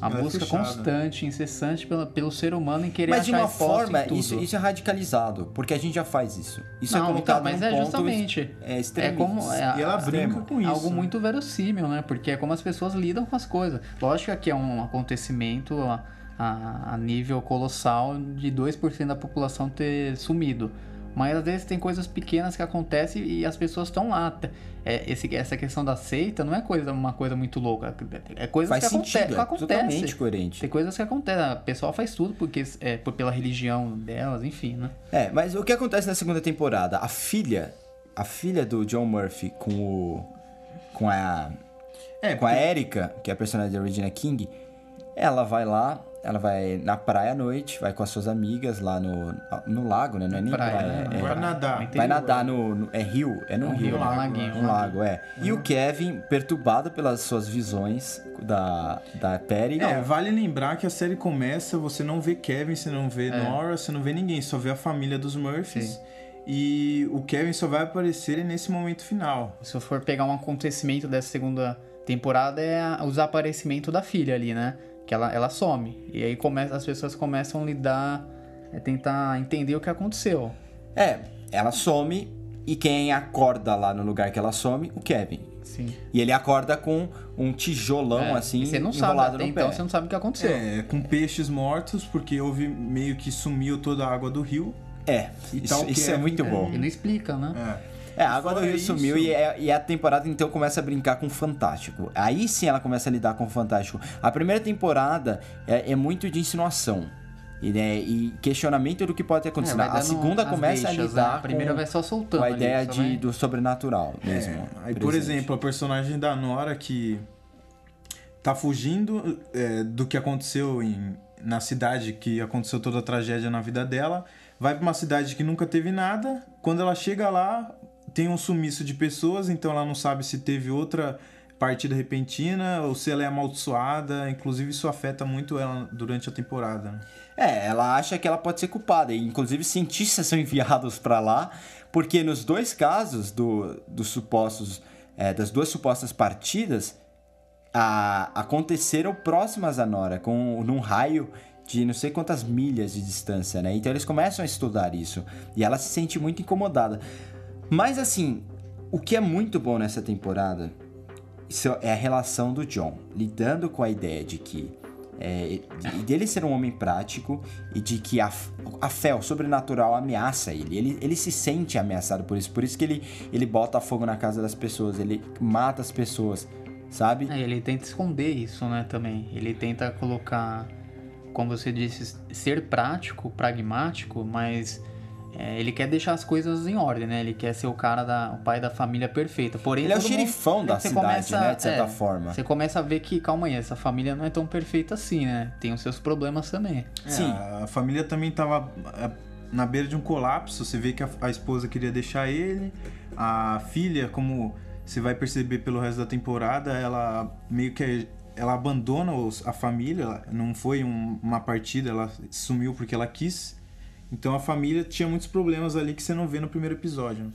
A Ela é busca fechada. constante, incessante pela, pelo ser humano em querer Mas de uma forma, isso, isso é radicalizado, porque a gente já faz isso. Isso é não, colocado então, mas é justamente. É, É como. É, E ela extremo. brinca com isso. algo né? muito verossímil, né? Porque é como as pessoas lidam com as coisas. Lógico que é um acontecimento a, a, a nível colossal de 2% da população ter sumido. Mas às vezes tem coisas pequenas que acontecem e as pessoas estão lá. É, esse, essa questão da seita não é coisa, uma coisa muito louca. É coisa que, sentido, aconte, que é acontece. totalmente coerente. Tem coisas que acontecem. O pessoal faz tudo porque é, por- pela religião delas, enfim, né? É, mas o que acontece na segunda temporada? A filha, a filha do John Murphy com o com a É, com a porque- Erika, que é a personagem da Regina King, ela vai lá ela vai na praia à noite, vai com as suas amigas lá no, no lago, né? Não é nem Praia, praia. né? é- Vai nadar. Interior. Vai nadar no, no- É rio? É no Um rio, rio, né? um laguinho, lago, é. E o Kevin, perturbado pelas suas visões da, da Perry. É, vale lembrar que a série começa, você não vê Kevin, você não vê Nora, você não vê ninguém, só vê a família dos Murphys. Sim. E o Kevin só vai aparecer nesse momento final. Se eu for pegar um acontecimento dessa segunda temporada, é o desaparecimento da filha ali, né? Que ela, ela some. E aí começa, as pessoas começam a lidar, é tentar entender o que aconteceu. É, ela some e quem acorda lá no lugar que ela some? O Kevin. Sim. E ele acorda com um tijolão É, assim, e você não sabe, enrolado até no então pé. você não sabe o que aconteceu. É, com peixes mortos, porque houve meio que sumiu toda a água do rio. É, E isso, isso é Kevin, muito é. bom. E não explica, né? É. É, a água do Fora rio isso- sumiu e, é- e a temporada então começa a brincar com o Fantástico. Aí sim ela começa a lidar com o Fantástico. A primeira temporada é, é muito de insinuação. E, né, e questionamento do que pode ter acontecido. É, a segunda começa deixas, a lidar né? A primeira com, vai só soltando com a ali, ideia só de, vai- do sobrenatural mesmo. É, Aí, por exemplo, a personagem da Nora que tá fugindo é, do que aconteceu em, na cidade, que aconteceu toda a tragédia na vida dela, vai pra uma cidade que nunca teve nada. Quando ela chega lá, tem um sumiço de pessoas, então ela não sabe se teve outra partida repentina ou se ela é amaldiçoada. Inclusive, isso afeta muito ela durante a temporada. né? É, ela acha que ela pode ser culpada. E, inclusive, cientistas são enviados pra lá, porque nos dois casos do, dos supostos, é, das duas supostas partidas, a- aconteceram próximas a Nora, com, num raio de não sei quantas milhas de distância, né? Então eles começam a estudar isso. E ela se sente muito incomodada. Mas assim, o que é muito bom nessa temporada é a relação do John, lidando com a ideia de que é, de- dele ser um homem prático e de que a, a fé, o sobrenatural, ameaça ele. ele. Ele se sente ameaçado por isso. Por isso que ele, ele bota fogo na casa das pessoas, ele mata as pessoas, sabe? É, ele tenta esconder isso, né, também. Ele tenta colocar, como você disse, ser prático, pragmático, mas é, ele quer deixar as coisas em ordem, né? Ele quer ser o cara da, o pai da família perfeita. Porém, Ele é o todo mundo- xerifão da cidade, né, de certa é, forma. Você começa a ver que, calma aí, essa família não é tão perfeita assim, né? Tem os seus problemas também. É, Sim. A família também tava é, na beira de um colapso. Você vê que a, a esposa queria deixar ele. A filha, como você vai perceber pelo resto da temporada, ela meio que ela abandona os- a família. Não foi um- uma partida, ela sumiu porque ela quis. Então a família tinha muitos problemas ali que você não vê no primeiro episódio.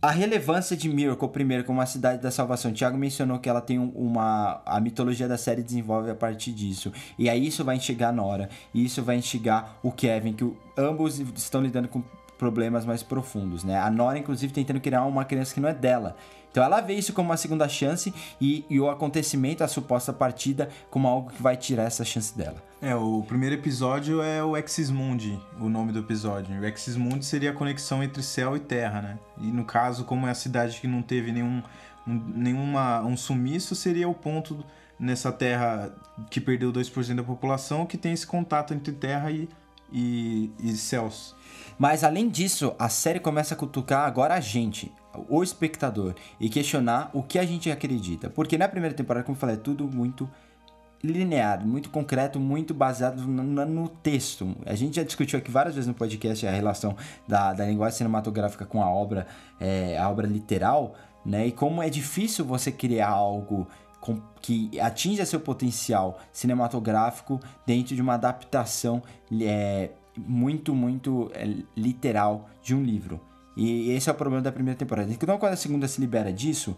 A relevância de Miracle, primeiro, como a cidade da salvação. Thiago mencionou que ela tem um- uma. A mitologia da série desenvolve a partir disso. E aí isso vai instigar Nora. E isso vai instigar o Kevin, que ambos estão lidando com problemas mais profundos, né? A Nora, inclusive, tentando criar uma criança que não é dela. Então ela vê isso como uma segunda chance e, e o acontecimento, a suposta partida, como algo que vai tirar essa chance dela. É, o primeiro episódio é o Exis Mundi, o nome do episódio. O Exis Mundi seria a conexão entre céu e terra, né? E no caso, como é a cidade que não teve nenhum, um, nenhuma, um sumiço, seria o ponto nessa terra que perdeu 2% da população que tem esse contato entre terra e, e, e céus. Mas além disso, a série começa a cutucar agora a gente, o espectador, e questionar o que a gente acredita. Porque na primeira temporada, como eu falei, é tudo muito linear, muito concreto, muito baseado no, no- texto. A gente já discutiu aqui várias vezes no podcast a relação da, da linguagem cinematográfica com a obra, é, a obra literal, né? E como é difícil você criar algo com- que atinja seu potencial cinematográfico dentro de uma adaptação é, muito, muito é, literal de um livro. E esse é o problema da primeira temporada. Então, quando a segunda se libera disso,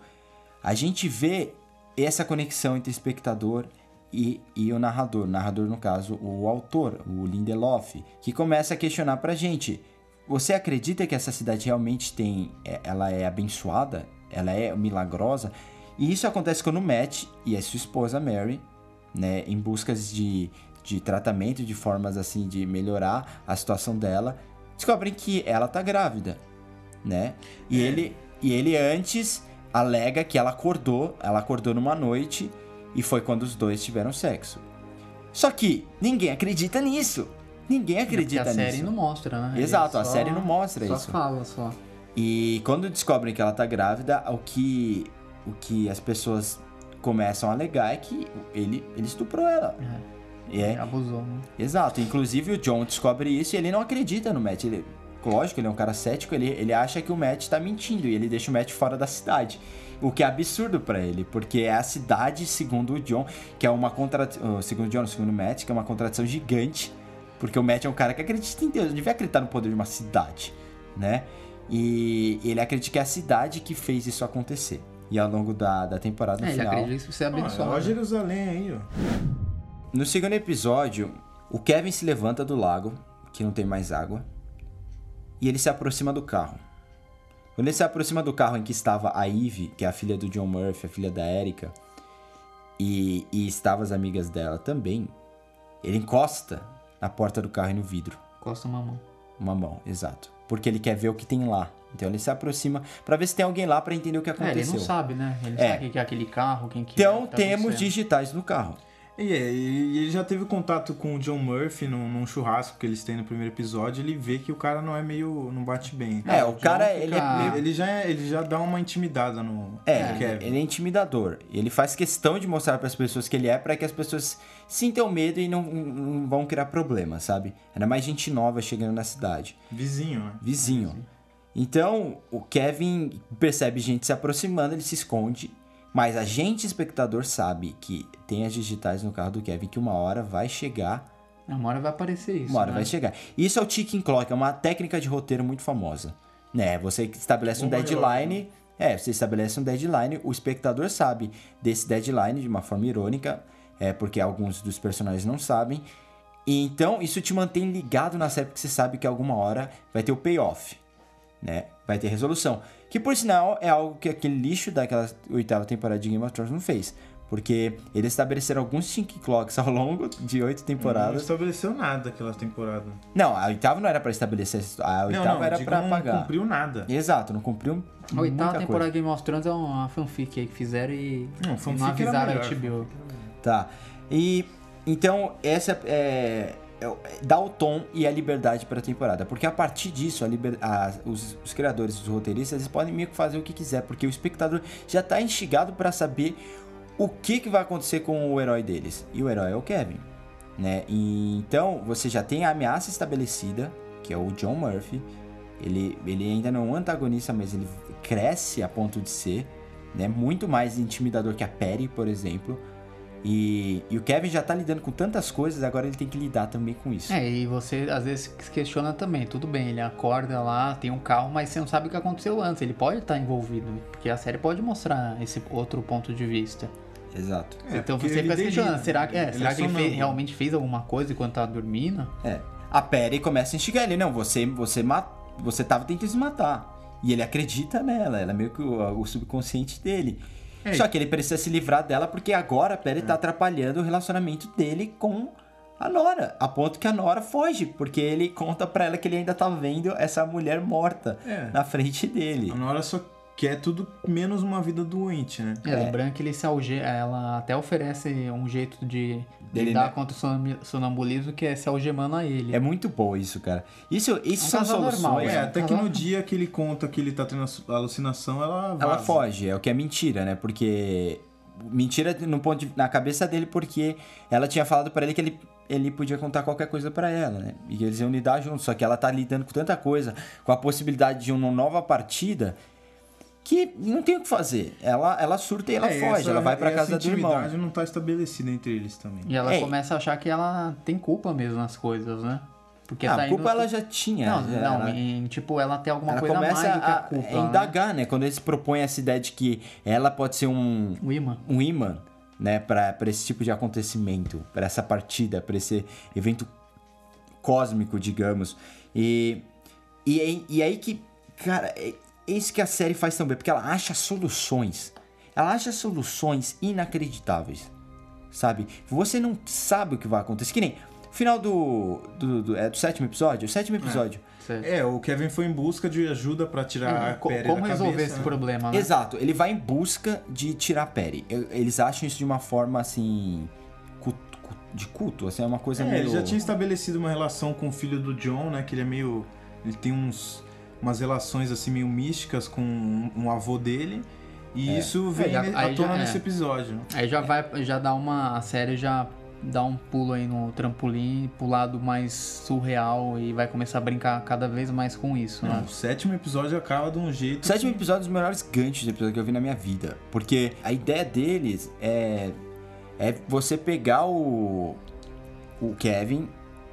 a gente vê essa conexão entre espectador e, e o narrador. O narrador, no caso, o autor, o Lindelof, que começa a questionar pra gente: você acredita que essa cidade realmente tem. é- Ela é abençoada? Ela é milagrosa? E isso acontece quando o Matt e a sua esposa Mary, né, em busca de, de tratamento, de formas assim de melhorar a situação dela, descobrem que ela tá grávida, né? E ele e ele antes alega que ela acordou, ela acordou numa noite e foi quando os dois tiveram sexo. Só que ninguém acredita nisso. Ninguém Porque acredita a série nisso. não mostra, né? Exato, a só- série não mostra só isso. fala, só. E quando descobrem que ela tá grávida, o que, o que as pessoas começam a alegar é que ele, ele estuprou ela. É. Abusou, né? Exato. Inclusive o John descobre isso e ele não acredita no Matt. Ele, lógico, ele é um cara cético, ele, ele acha que o Matt tá mentindo e ele deixa o Matt fora da cidade. O que é absurdo pra ele, porque é a cidade, segundo o John, que é uma contradição. Segundo o John, segundo o Matt, que é uma contradição gigante. Porque o Matt é um cara que acredita em Deus, não devia acreditar no poder de uma cidade, né? E ele acredita que é a cidade que fez isso acontecer. E ao longo da, da temporada, no É, ele final. acredita que você é Ó, abençoado. ó Jerusalém aí, ó. No segundo episódio, o Kevin se levanta do lago, que não tem mais água, e ele se aproxima do carro. Quando ele se aproxima do carro em que estava a Eve, que é a filha do John Murphy, a filha da Erika, e, e estavam as amigas dela também, ele encosta na porta do carro e no vidro. Costa uma mão. Uma mão, exato. Porque ele quer ver o que tem lá. Então ele se aproxima pra ver se tem alguém lá pra entender o que É, aconteceu. ele não sabe, né? Ele É. sabe o que é aquele carro, quem que Então é, tá temos digitais no carro. E, é, e ele já teve contato com o John Murphy num, num churrasco que eles têm no primeiro episódio. Ele vê que o cara não é meio. não bate bem. É, o John cara, fica- ele é meio Ele já, é- ele já dá uma intimidada no, É, no Kevin. ele é intimidador. Ele faz questão de mostrar para as pessoas que ele é para que as pessoas sintam medo e não, não vão criar problema, sabe? Ainda mais gente nova chegando na cidade. Vizinho, né? Vizinho. Então, o Kevin percebe gente se aproximando, ele se esconde. Mas a gente, espectador, sabe que tem as digitais no carro do Kevin que uma hora vai chegar. Uma hora vai aparecer isso. Uma hora né? vai chegar. Isso é o ticking clock, é uma técnica de roteiro muito famosa. Né? Você estabelece um maior, deadline. É, você estabelece um deadline, o espectador sabe desse deadline de uma forma irônica, é porque alguns dos personagens não sabem. E então isso te mantém ligado na série porque você sabe que alguma hora vai ter o payoff, né? Vai ter resolução. Que por sinal é algo que aquele lixo daquela oitava temporada de Game of Thrones não fez. Porque eles estabeleceram alguns ticking clocks ao longo de oito Não temporadas. estabeleceu nada aquela temporada. Não, a oitava não era pra estabelecer, a não, oitava não, era digo, pra não apagar. cumpriu nada. Exato, não cumpriu A oitava muita temporada coisa. de Game of Thrones é uma fanfic aí que fizeram e Não, fanfic não era avisaram a melhor. HBO. Tá. E então essa é- dá o tom e a liberdade para a temporada, porque a partir disso a liber- a- os, os criadores, os roteiristas, eles podem meio que fazer o que quiser, porque o espectador já tá instigado para saber o que, que vai acontecer com o herói deles. E o herói é o Kevin, né? E, então você já tem a ameaça estabelecida, que é o John Murphy. Ele, ele ainda não é um antagonista, mas ele cresce a ponto de ser, né? Muito mais intimidador que a Perry, por exemplo. E, e o Kevin já tá lidando com tantas coisas, agora ele tem que lidar também com isso. É, e você às vezes se questiona também, tudo bem, ele acorda lá, tem um carro, mas você não sabe o que aconteceu antes, ele pode estar envolvido, porque a série pode mostrar esse outro ponto de vista. Exato. É, então você fica se questionando, será que, é, Ele será que ele fez- realmente fez alguma coisa enquanto tava dormindo? É. A Perry começa a instigar ele, não, você você ma- você tava tentando se matar. E ele acredita nela, ela é meio que o, o subconsciente dele. É. Só que ele precisa se livrar dela porque agora a Perry tá atrapalhando o relacionamento dele com a Nora, a ponto que a Nora foge, porque ele conta pra ela que ele ainda tá vendo essa mulher morta É. na frente dele. A Nora só quer tudo menos uma vida doente, né? É, lembrando que ele se alge... ela até oferece um jeito de Dele, lidar né? contra o sonam- sonambulismo que é se algemando a ele. É muito bom isso, cara. Isso, isso É um são soluções. normal, É, é. até que no dia que ele conta que ele tá tendo alucinação, ela vaza. Ela foge, é o que é mentira, né? Porque. Mentira no ponto de- na cabeça dele, porque ela tinha falado pra ele que ele, ele podia contar qualquer coisa pra ela, né? E que eles iam lidar juntos. Só que ela tá lidando com tanta coisa, com a possibilidade de uma nova partida, que não tem o que fazer. Ela, ela surta e ela É, foge, essa- ela vai pra essa casa do irmão. intimidade não tá estabelecida entre eles também. E ela Ei. começa a achar que ela tem culpa mesmo nas coisas, né? Porque Ah, tá a indo- culpa ela já tinha. Não, já não, tipo, ela tem alguma ela coisa a começa mais do que a a, culpa. a indagar, né? Quando eles propõem essa ideia de que ela pode ser um, Né? O imã. um imã, né, para esse tipo de acontecimento, para essa partida, para esse evento cósmico, digamos. E, e, aí- e aí que, cara, é isso que a série faz também, porque ela acha soluções. Ela acha soluções inacreditáveis, sabe? Você não sabe o que vai acontecer. Que nem final do, do, do, é do sétimo episódio, o sétimo episódio. Certo. É, o Kevin foi em busca de ajuda pra tirar a Co- Perry como da resolver cabeça, esse né? problema, né? Exato, ele vai em busca de tirar a Perry. Eles acham isso de uma forma assim. cu- cu- de culto, assim, é uma coisa É, meio. ele já tinha estabelecido uma relação com o filho do John, né? Que ele é meio. Ele tem uns. Umas relações assim meio místicas com um, um avô dele. E isso vem É, já- ne- aí à tona já- é. nesse episódio. Aí já vai, já dá uma. A série já dar um pulo aí no trampolim, pro lado mais surreal e vai começar a brincar cada vez mais com isso, Não, né? o sétimo episódio acaba de um jeito. O sétimo que- episódio é um dos melhores ganchos de episódio que eu vi na minha vida. Porque a ideia deles é, é você pegar o, o Kevin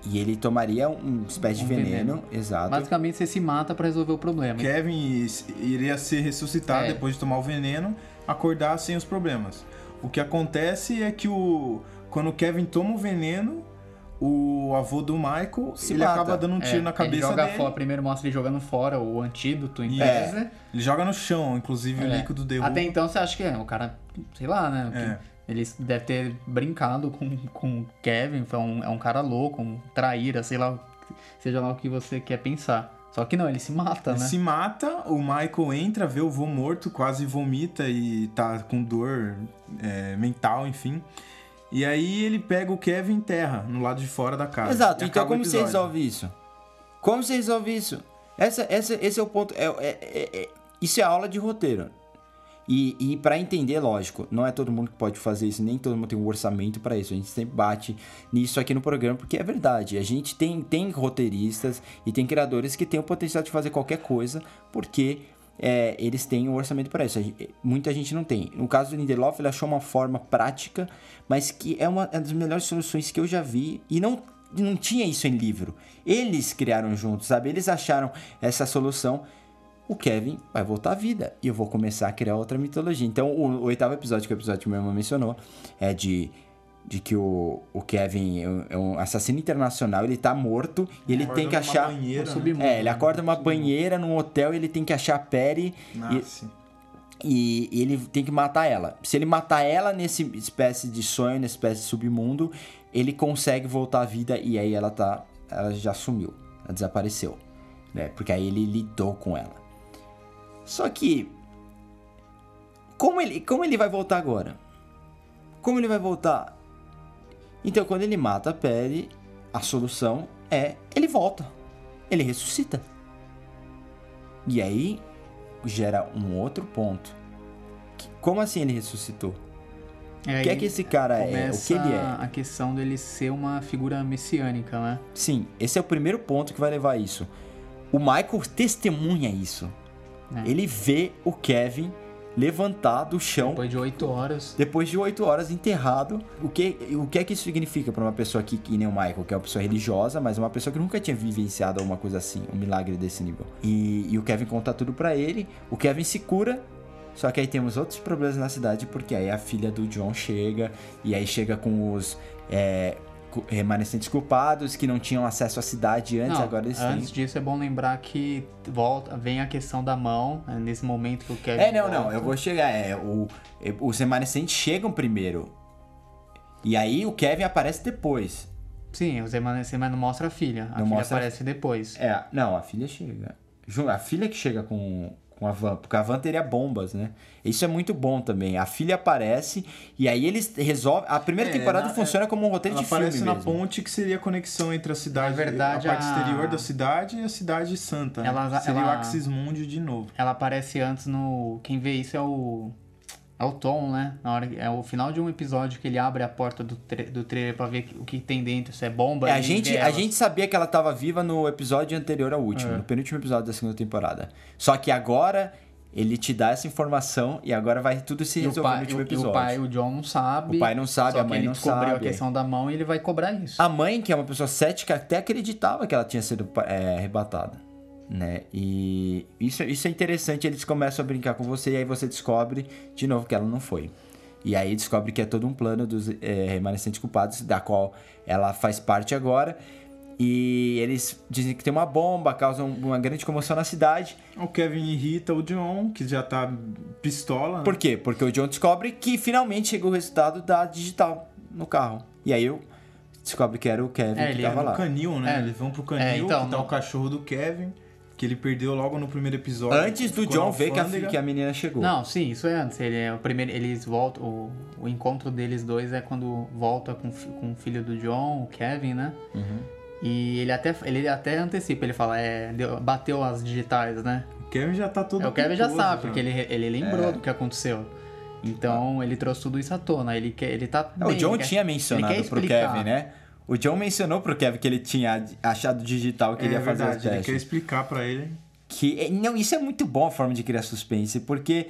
e ele tomaria um espécie de Um veneno. veneno. Exato. Basicamente você se mata pra resolver o problema. Kevin iria ser ressuscitado É. depois de tomar o veneno, acordar sem os problemas. O que acontece é que o quando o Kevin toma o veneno, o avô do Michael, Se ele mata. acaba dando um tiro É, na ele cabeça joga dele. fora, primeiro mostra ele jogando fora o antídoto em É. Ele joga no chão, inclusive o É. líquido derruba. Até então você acha que é, o cara, sei lá, né? Ele deve ter brincado com, com o Kevin, foi um, é um cara louco, um traíra, sei lá, seja lá o que você quer pensar. Só que não, ele se mata, Ele né? se mata, o Michael entra, vê o vô morto, quase vomita e tá com dor é, mental, enfim. E aí ele pega o Kevin e enterra no lado de fora da casa. Exato. Então como você resolve isso? Como você resolve isso? Essa, essa, esse é o ponto. é- é- é- é- isso é aula de roteiro. E, e para entender, lógico, não é todo mundo que pode fazer isso, nem todo mundo tem um orçamento para isso. A gente sempre bate nisso aqui no programa, porque é verdade. A gente tem, tem roteiristas e tem criadores que têm o potencial de fazer qualquer coisa, porque é, eles têm o orçamento para isso. Gente- Muita gente não tem. No caso do Lindelof, ele achou uma forma prática, mas que é uma é das melhores soluções que eu já vi. E não, não tinha isso em livro. Eles criaram juntos, sabe? Eles acharam essa solução o Kevin vai voltar à vida e eu vou começar a criar outra mitologia. Então, o, o oitavo episódio, que é o episódio que meu irmão mencionou, é de, de que o, o Kevin é um, é assassino internacional, ele tá morto e ele Acorda tem que numa achar. banheira, né? É, ele acorda numa banheira num hotel e ele tem que achar a Perry e, Nasce. e ele tem que matar ela. Se ele matar ela nesse espécie de sonho, nessa espécie de submundo, ele consegue voltar à vida e aí ela tá. Ela já sumiu. Ela desapareceu. Né? Porque aí ele lidou com ela. Só que. Como ele, como ele vai voltar agora? Como ele vai voltar? Então, quando ele mata a Perry, a solução é ele volta. Ele ressuscita. E aí gera um outro ponto. Como assim ele ressuscitou? É O que é que esse cara é? O que ele é? a questão dele ser uma figura messiânica, né? Sim, esse é o primeiro ponto que vai levar a isso. O Michael testemunha isso. É. Ele vê o Kevin levantar do chão Depois de oito horas. depois de oito horas enterrado. O que, o que é que isso significa para uma pessoa que, que nem o Michael, que é uma pessoa religiosa, mas uma pessoa que nunca tinha vivenciado alguma coisa assim, um milagre desse nível. E, e o Kevin conta tudo para ele, o Kevin se cura. Só que aí temos outros problemas na cidade, porque aí a filha do John chega, e aí chega com os é, remanescentes culpados que não tinham acesso à cidade antes, Não, agora eles antes têm. disso é bom lembrar que volta, vem a questão da mão, né, nesse momento que o Kevin É, não, não, volta. eu vou chegar. É, o, é, os remanescentes chegam primeiro. E aí o Kevin aparece depois. Sim, o Zé mas não mostra a filha. A Não filha mostra- aparece depois. É, não, a filha chega. A filha que chega com, com a van, porque a van teria bombas, né? Isso é muito bom também. A filha aparece e aí eles resolvem. A primeira É, temporada na- funciona como um roteiro Ela de filme aparece na mesmo. ponte que seria a conexão entre a cidade, Na verdade, a parte a- exterior da cidade e a cidade santa. né? Ela- seria ela- o Axis Mundi de novo. Ela aparece antes no. Quem vê isso é o. É o Tom, né? Na hora, é o final de um episódio que ele abre a porta do, do trailer pra ver o que tem dentro, se é bomba. É, a, ele gente, a gente sabia que ela estava viva no episódio anterior ao último, É. no penúltimo episódio da segunda temporada. Só que agora ele te dá essa informação e agora vai tudo se resolver no pai, último e o- e episódio. o pai, o John, não sabe. O pai não sabe, a mãe ele não descobriu sabe. a questão da mão e ele vai cobrar isso. A mãe, que é uma pessoa cética, até acreditava que ela tinha sido é, arrebatada. Né? E isso, isso é interessante, eles começam a brincar com você e aí você descobre de novo que ela não foi. E aí descobre que é todo um plano dos é, remanescentes culpados, da qual ela faz parte agora. E eles dizem que tem uma bomba, causam uma grande comoção na cidade. O Kevin irrita o John, que já tá pistola. né? Por quê? Porque o John descobre que finalmente chegou o resultado da digital no carro. E aí eu descobre que era o Kevin É, que ele tava é lá. O canil, né? É. Eles vão pro canil, É, então, que tá não- o cachorro do Kevin, que ele perdeu logo no primeiro episódio. Antes do John ver que a, que a menina chegou. Não, sim, isso é antes. Ele é o primeiro, eles voltam. O, o encontro deles dois é quando volta com, fi- com o filho do John, o Kevin, né? Uhum. E ele até, ele até antecipa, ele fala, é, deu- bateu as digitais, né? O Kevin já tá todo É, o Kevin já sabe, porque ele, ele lembrou É. do que aconteceu. Então ele trouxe tudo isso à tona. Ele quer, ele tá. É, o John ele quer- tinha ele mencionado quer pro explicar. Kevin, né? O John mencionou pro Kevin que ele tinha achado digital que ele é ia fazer verdade, os ele testes. quer explicar pra ele. Que, é- não, isso é muito bom a forma de criar suspense, porque é,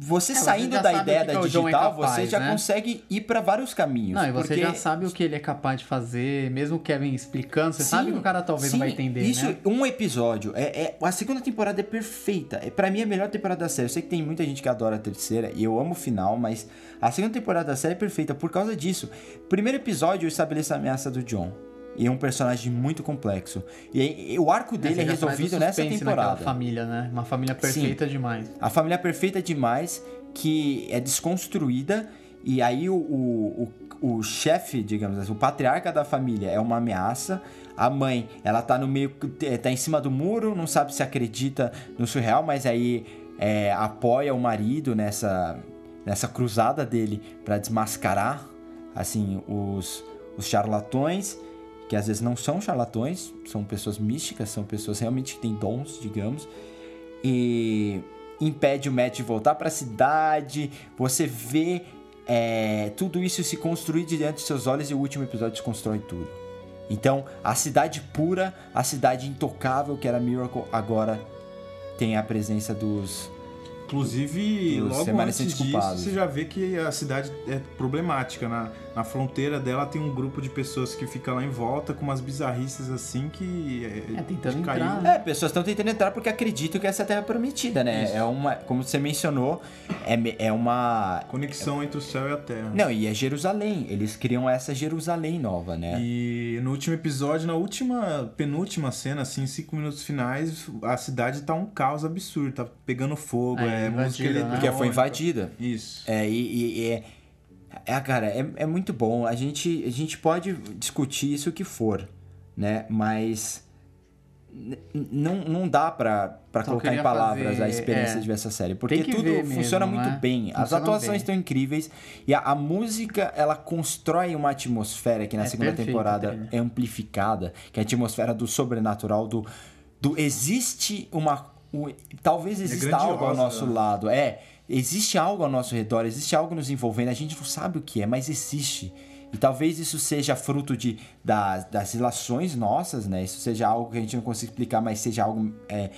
você É, você saindo já da ideia da John é digital, capaz, você já né? consegue ir pra vários caminhos. Não, e você porque... já sabe o que ele é capaz de fazer, mesmo o Kevin explicando, você sabe que o cara talvez não vai entender, isso, né? um episódio. É, é- a segunda temporada é perfeita. É, pra mim, é a melhor temporada da série. Eu sei que tem muita gente que adora a terceira, e eu amo o final, mas a segunda temporada da série é perfeita por causa disso. Primeiro episódio, eu estabeleço a ameaça do John. E é um personagem muito complexo. E e o arco dele é traz o resolvido nessa temporada. família, né? Uma família perfeita demais. A família perfeita demais, que é desconstruída, e aí o, o, o, o chefe, digamos assim, o patriarca da família é uma ameaça. A mãe, ela tá no meio, tá em cima do muro, não sabe se acredita no surreal, mas aí é, apoia o marido nessa, nessa cruzada dele para desmascarar, assim, os, os charlatões, que às vezes não são charlatões, são pessoas místicas, são pessoas realmente que têm dons, digamos e impede o Matt de voltar para a cidade. Você vê é, tudo isso se construir diante dos seus olhos e o último episódio desconstrói tudo. Então, a cidade pura, a cidade intocável que era Miracle, agora tem a presença dos. Inclusive, logo antes disso, você já vê que a cidade é problemática. Na, na fronteira dela tem um grupo de pessoas que fica lá em volta com umas bizarrices assim que... É, tentando que caiu. entrar, né? É, pessoas estão tentando entrar porque acreditam que essa é a terra prometida, né? É uma. Como você mencionou, é, é uma. Conexão entre o céu e a terra. Não, e é Jerusalém. Eles criam essa Jerusalém nova, né? E no último episódio, na última, penúltima cena, assim, cinco minutos finais, a cidade tá um caos absurdo, tá pegando fogo, Aí, é invadiram, música né? eletrônica. Porque foi invadida. Isso. É, e, e- e é, é, cara, é, é muito bom. A gente, a gente pode discutir isso que for, né? Mas não, não dá pra, pra Só colocar em palavras fazer- a experiência é. de ver essa série. Porque que tudo funciona mesmo, muito né? bem. As Funciona atuações bem. estão incríveis. E a, a música, ela constrói uma atmosfera que na É segunda perfeita a temporada é amplificada. Que é a atmosfera do sobrenatural, do, do existe uma... o- talvez exista algo ao grandiosa, nosso né? lado. É, existe algo ao nosso redor, existe algo nos envolvendo. A gente não sabe o que é, mas existe. E talvez isso seja fruto de, das, das relações nossas, né? Isso seja algo que a gente não consiga explicar, mas seja algo é,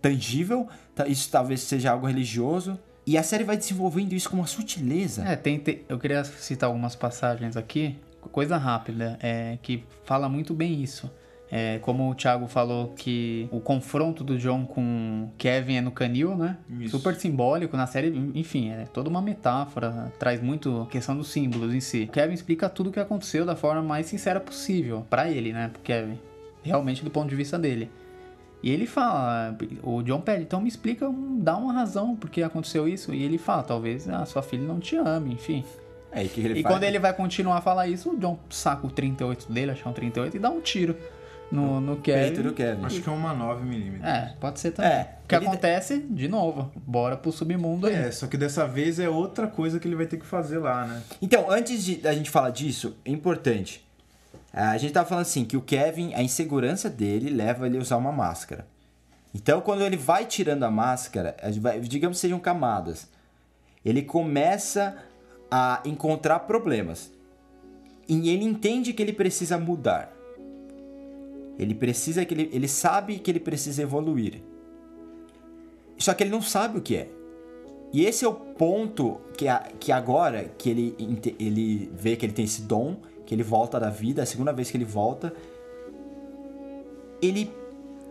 tangível. Ta- Isso talvez seja algo religioso. E a série vai desenvolvendo isso com uma sutileza. É, tem, tem- eu queria citar algumas passagens aqui, coisa rápida, é, que fala muito bem isso. É, como o Thiago falou que o confronto do John com Kevin é no canil, né? Isso. Super simbólico na série, enfim, é toda uma metáfora, traz muito a questão dos símbolos em si. O Kevin explica tudo o que aconteceu da forma mais sincera possível, pra ele, né? Pro Kevin. Realmente do ponto de vista dele. E ele fala, o John pede, então me explica, dá uma razão porque aconteceu isso. E ele fala, talvez a sua filha não te ame, enfim. É, e E quando ele vai continuar a falar isso, o John saca o 38 dele, achar um 38 e dá um tiro no, no Peito Kevin. do Kevin. Acho que é uma 9mm. É, pode ser também. É, o que ele- acontece, de novo, bora pro submundo aí. É, só que dessa vez é outra coisa que ele vai ter que fazer lá, né? Então, antes de a gente falar disso, é importante. A gente tava falando assim, que o Kevin, a insegurança dele leva ele a usar uma máscara. Então, quando ele vai tirando a máscara, digamos que sejam camadas, ele começa a encontrar problemas. E ele entende que ele precisa mudar. Ele precisa que ele, ele sabe que ele precisa evoluir. Só que ele não sabe o que é. E esse é o ponto que, a- que agora que ele, ele vê que ele tem esse dom, que ele volta da vida, a segunda vez que ele volta, ele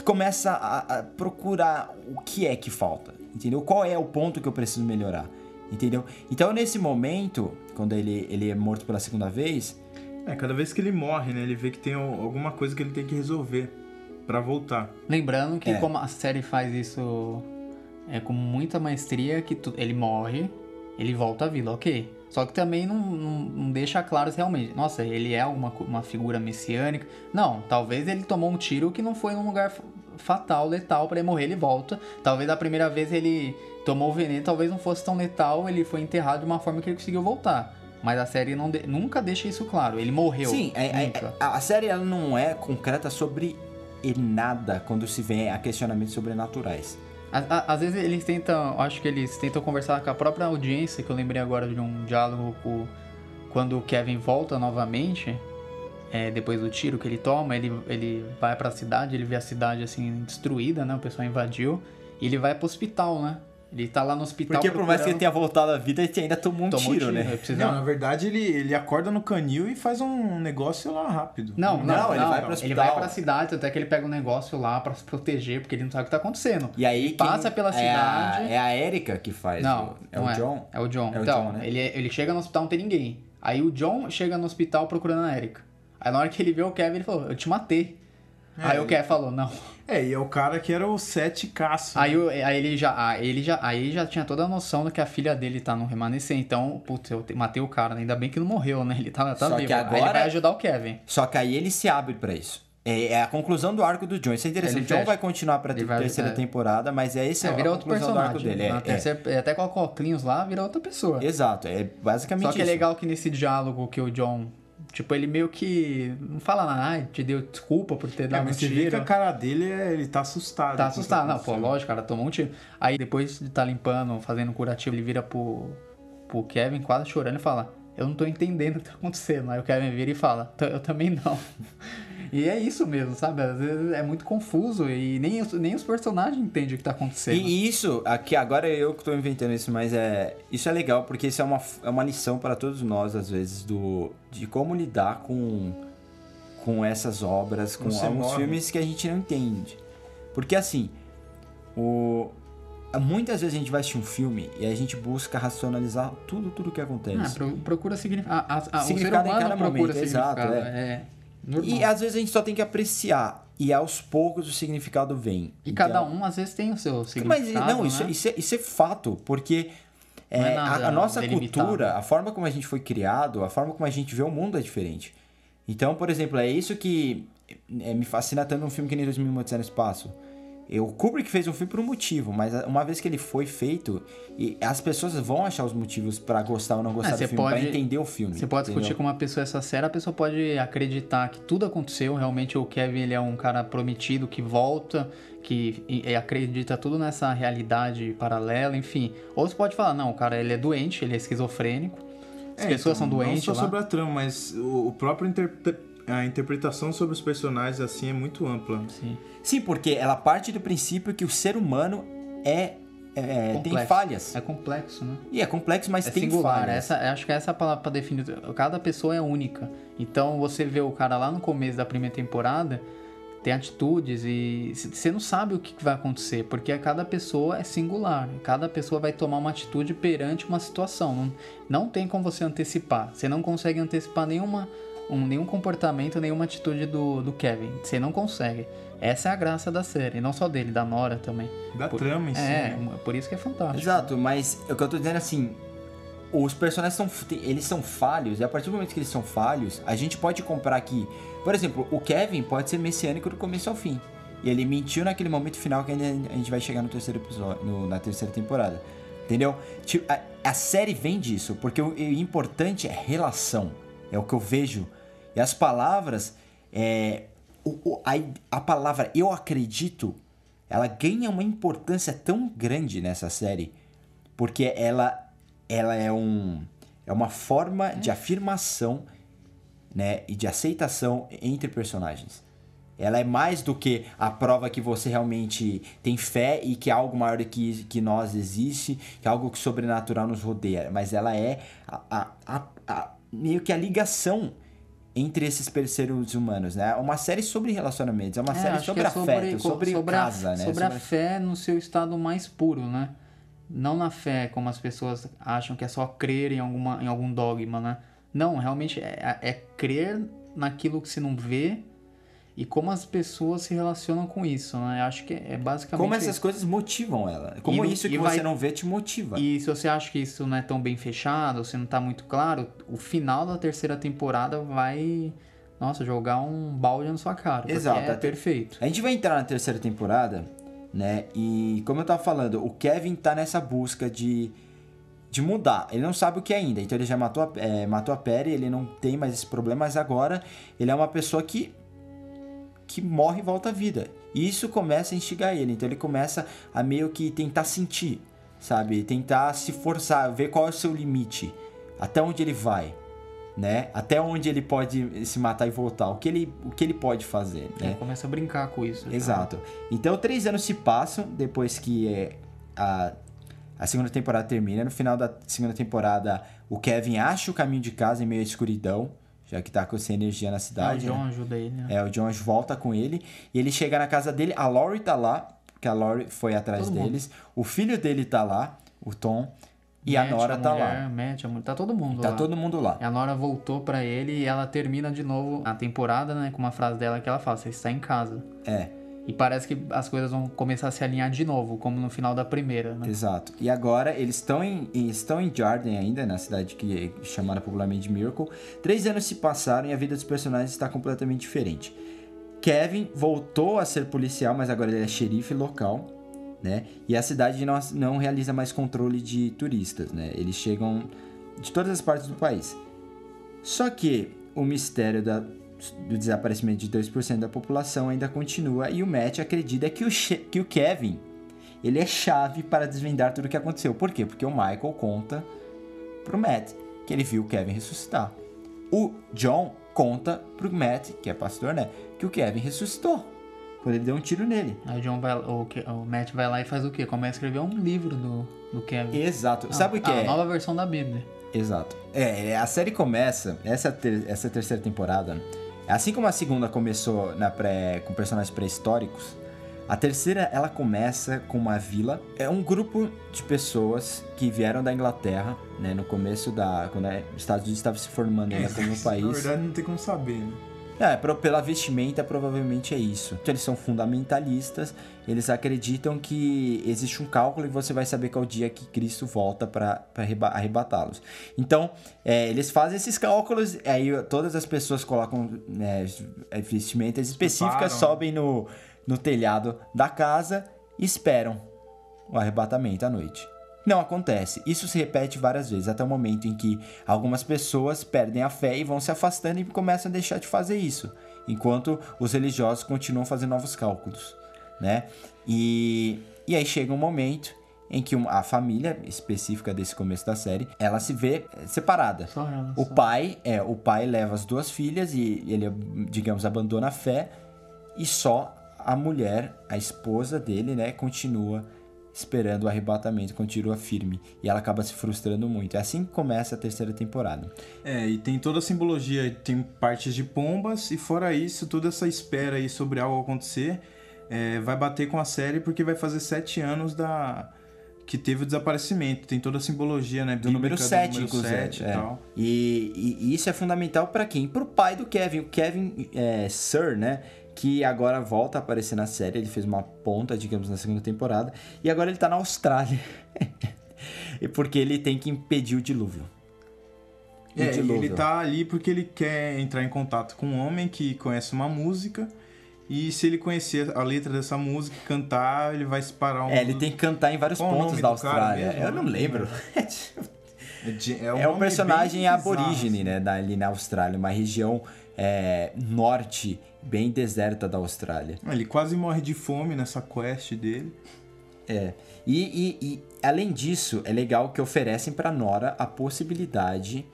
começa a, a procurar o que é que falta, entendeu? Qual é o ponto que eu preciso melhorar, entendeu? Então nesse momento, quando ele, ele é morto pela segunda vez, É, cada vez que ele morre, né? Ele vê que tem al- alguma coisa que ele tem que resolver pra voltar. Lembrando que É. como a série faz isso é, com muita maestria, que tu- ele morre, ele volta à vida, ok. Só que também não, não, não deixa claro se realmente, nossa, ele é uma, uma figura messiânica. Não, talvez ele tomou um tiro que não foi num lugar fatal, letal, pra ele morrer, ele volta. Talvez a primeira vez ele tomou o veneno, talvez não fosse tão letal, ele foi enterrado de uma forma que ele conseguiu voltar. Mas a série não de- nunca deixa isso claro. Ele morreu. Sim, é- é- nunca. a, a série ela não é concreta sobre nada quando se vem a questionamentos sobrenaturais. A- a- Às vezes eles tentam, acho que eles tentam conversar com a própria audiência, que eu lembrei agora de um diálogo com, quando o Kevin volta novamente, é, depois do tiro que ele toma, ele, ele vai pra cidade, ele vê a cidade assim destruída, né? O pessoal invadiu, e ele vai pro hospital, né? Ele tá lá no hospital. Porque por mais que ele procurando- tenha voltado à vida, ele ainda tomou um Tomou tiro, né? ele precisa- Não, na verdade ele, ele acorda no canil e faz um negócio lá rápido. Não, não, Não, ele não. vai pro Ele hospital. vai pra cidade, até que ele pega um negócio lá pra se proteger, porque ele não sabe o que tá acontecendo. E aí Ele passa quem- pela é cidade. A, é a Erika que faz. Não, é não o John? É o John. É o então, John, né? ele, ele chega no hospital não tem ninguém. Aí o John chega no hospital procurando a Erika. Aí na hora que ele vê o Kevin, ele falou, eu te matei. Aí o Kevin falou, não. É, e é o cara que era o sete caço. Aí, o- aí ele já, aí ele já, aí já tinha toda a noção de que a filha dele tá no remanescer. Então, putz, eu te- matei o cara, né? ainda bem que não morreu, né? Ele tá, tá Só vivo. que Aí ele agora- vai ajudar o Kevin. Só que aí ele se abre pra isso. É, é a conclusão do arco do John. Isso é interessante. Ele O John fecha. vai continuar pra Ele vai- terceira é. temporada, mas é esse É, a vira outro do arco personagem. dele. Na É, é. terceira- Até coloca o óculos lá, vira outra pessoa. Exato, é basicamente Só que é isso. legal que nesse diálogo que o John, tipo, ele meio que não fala nada, te deu desculpa por ter É, dado um mas você vê que tiro. a cara dele, é, ele tá assustado. Tá assustado, não, pô, lógico, cara, tomou um tiro. Aí depois de tá limpando, fazendo curativo, ele vira pro, pro Kevin, quase chorando, e fala: Eu não tô entendendo o que tá acontecendo. Aí o Kevin vira e fala: "T- Eu também não. E é isso mesmo, sabe? Às vezes é muito confuso e nem os, nem os personagens entendem o que tá acontecendo. E isso, aqui agora eu que tô inventando isso, mas é isso é legal porque isso é uma, é uma lição para todos nós às vezes do de como lidar com com essas obras, com Você alguns morre. filmes que a gente não entende. Porque assim, o muitas vezes a gente vai assistir um filme e a gente busca racionalizar tudo tudo que acontece. Ah, pro- procura significar. A, a, a, o ser humano cada procura momento, exato, significado. é. É. normal. E às vezes a gente só tem que apreciar e aos poucos o significado vem. E Então- cada um, às vezes, tem o seu Mas significado. não, isso, né? isso, é, isso é fato, porque é, é nada a, a nossa delimitado. cultura, a forma como a gente foi criado, a forma como a gente vê o mundo é diferente. Então, por exemplo, é isso que é, me fascina tanto um filme que nem 2001 Odisseia no Espaço. Eu, o Kubrick fez um filme por um motivo, mas uma vez que ele foi feito, e as pessoas vão achar os motivos pra gostar ou não gostar É, do você filme, pra pode- entender o filme. Você pode discutir entendeu? com uma pessoa essa série, a pessoa pode acreditar que tudo aconteceu, realmente o Kevin ele é um cara prometido que volta, que e- e acredita tudo nessa realidade paralela, enfim. Ou você pode falar, não, o cara ele é doente, ele é esquizofrênico, as É, pessoas então, são doentes Não só lá. sobre a trama, mas o, o próprio interpre- a interpretação sobre os personagens assim é muito ampla. Sim. Sim, porque ela parte do princípio que o ser humano é, é- tem falhas. É complexo, né? E é complexo, mas É tem singular, falhas. essa, acho que essa é a palavra pra definir. Cada pessoa é única. Então você vê o cara lá no começo da primeira temporada, tem atitudes e você não sabe o que que vai acontecer, porque cada pessoa é singular. Cada pessoa vai tomar uma atitude perante uma situação. Não, não tem como você antecipar. Você não consegue antecipar nenhuma, um, nenhum comportamento, nenhuma atitude do, do Kevin. Você não consegue. Essa é a graça da série, não só dele, da Nora também. Da Por- trama em si. É, né? por isso que é fantástico. Exato, mas o que eu tô dizendo é assim, os personagens são, eles são falhos, e a partir do momento que eles são falhos, a gente pode comprar que, por exemplo, o Kevin pode ser messiânico do começo ao fim. E ele mentiu naquele momento final que a gente vai chegar no terceiro episódio, no- na terceira temporada. Entendeu? Tipo, a, a série vem disso, porque o, o importante é relação. É o que eu vejo. E as palavras, é, o- a, a palavra eu acredito, ela ganha uma importância tão grande nessa série, porque ela, ela é, um, é uma forma de afirmação né, e de aceitação entre personagens. Ela é mais do que a prova que você realmente tem fé e que algo maior do que, que nós existe, que algo que sobrenatural nos rodeia. Mas ela é a, a- a- a- meio que a ligação entre esses seres humanos, né? É Uma série sobre relacionamentos, é uma É, série sobre é afeto, sobre, sobre casa, a, né? Sobre a fé no seu estado mais puro, né? Não na fé como as pessoas acham que é só crer em, alguma, em algum dogma, né? Não, realmente é, é crer naquilo que se não vê e como as pessoas se relacionam com isso, né? Acho que é basicamente Como essas isso. coisas motivam ela. Como E- isso que vai- você não vê te motiva. E se você acha que isso não é tão bem fechado, se não tá muito claro, o final da terceira temporada vai, nossa, jogar um balde na sua cara. Exato, É perfeito. A gente vai entrar na terceira temporada, né? E como eu tava falando, o Kevin tá nessa busca de, de mudar. Ele não sabe o que é ainda. Então ele já matou a, é, matou a Perry, ele não tem mais esse problema, mas agora ele é uma pessoa que que morre e volta à vida. E isso começa a instigar ele. Então ele começa a meio que tentar sentir, sabe? Tentar se forçar, ver qual é o seu limite, até onde ele vai, né? Até onde ele pode se matar e voltar, o que ele, o que ele pode fazer, né? Ele começa a brincar com isso. tá? Exato. Então, três anos se passam depois que é, a, a segunda temporada termina. No final da segunda temporada, o Kevin acha o caminho de casa em meio à escuridão, já que tá com sem energia na Ah, o cidade. John né? ajuda ele, né? É, o John volta com ele e ele chega na casa dele. A Laurie tá lá, porque a Laurie foi atrás Todo mundo. deles. O filho dele tá lá, o Tom, e a Matt, Nora tá mulher, lá. Matt, a mulher, tá todo mundo Tá lá. todo mundo lá. A Nora voltou pra ele e ela termina de novo a temporada, né? Com uma frase dela que ela fala: Você está em casa. É, E parece que as coisas vão começar a se alinhar de novo, como no final da primeira, né? exato. E agora eles estão em, estão em Jarden ainda, na cidade que é chamada popularmente de Miracle. Três anos se passaram e a vida dos personagens está completamente diferente. Kevin voltou a ser policial, mas agora ele é xerife local, né? E a cidade não, não realiza mais controle de turistas, né? Eles chegam de todas as partes do país. Só que o mistério da- do desaparecimento de 2% da população ainda continua e o Matt acredita que o, que o Kevin ele é chave para desvendar tudo o que aconteceu. Por quê? Porque o Michael conta pro Matt que ele viu o Kevin ressuscitar. O John conta pro Matt, que é pastor, né, que o Kevin ressuscitou quando ele deu um tiro nele. Aí o, John vai, o, o Matt vai lá e faz o quê? Começa a escrever um livro do, do Kevin. Exato. Sabe o que a é? nova versão da Bíblia. Exato. É, a série começa, essa, ter- essa terceira temporada, assim como a segunda começou na pré, com personagens pré-históricos, a terceira ela começa com uma vila. É um grupo de pessoas que vieram da Inglaterra, né, no começo da. quando os Estados Unidos estavam se formando ainda como um Na país. verdade, não tem como saber, né? É, pela vestimenta, provavelmente é isso. Então, eles são fundamentalistas, eles acreditam que existe um cálculo e você vai saber qual dia que Cristo volta para arrebatá-los. Então, é, eles fazem esses cálculos, aí todas as pessoas colocam né, vestimentas específicas, sobem no, no telhado da casa e esperam o arrebatamento à noite. Não acontece. Isso se repete várias vezes, até o momento em que algumas pessoas perdem a fé e vão se afastando e começam a deixar de fazer isso, enquanto os religiosos continuam fazendo novos cálculos, né? E, e aí chega um momento em que uma- a família específica desse começo da série, ela se vê eh, separada. Só ela, O só. pai, é, o pai leva as duas filhas e ele, digamos, abandona a fé e só a mulher, a esposa dele, né, continua esperando o arrebatamento, continua firme e ela acaba se frustrando muito. É assim que começa a terceira temporada. É, e tem toda a simbologia, tem partes de pombas, e fora isso, toda essa espera aí sobre algo acontecer é, vai bater com a série porque vai fazer sete anos da que teve o desaparecimento. Tem toda a simbologia, né? Do número bíblica 7, número inclusive. é. e tal. E, e- e isso é fundamental para quem? Pro pai do Kevin. O Kevin é, Sir, né? Que agora volta a aparecer na série. Ele fez uma ponta, digamos, na segunda temporada. E agora ele tá na Austrália. Porque ele tem que impedir o dilúvio. O É, dilúvio. ele tá ali porque ele quer entrar em contato com um homem que conhece uma música. E se ele conhecer a letra dessa música e cantar, ele vai se parar um. É, ele tem que cantar em vários Qual pontos da Austrália. Eu não lembro. É, de- É um nome personagem bem aborígene, bizarro, né? Da, ali na Austrália. Uma região é, norte, bem deserta da Austrália. assim. Ele quase morre de fome nessa quest dele. É. E, e- e, além disso, é legal que oferecem pra Nora a possibilidade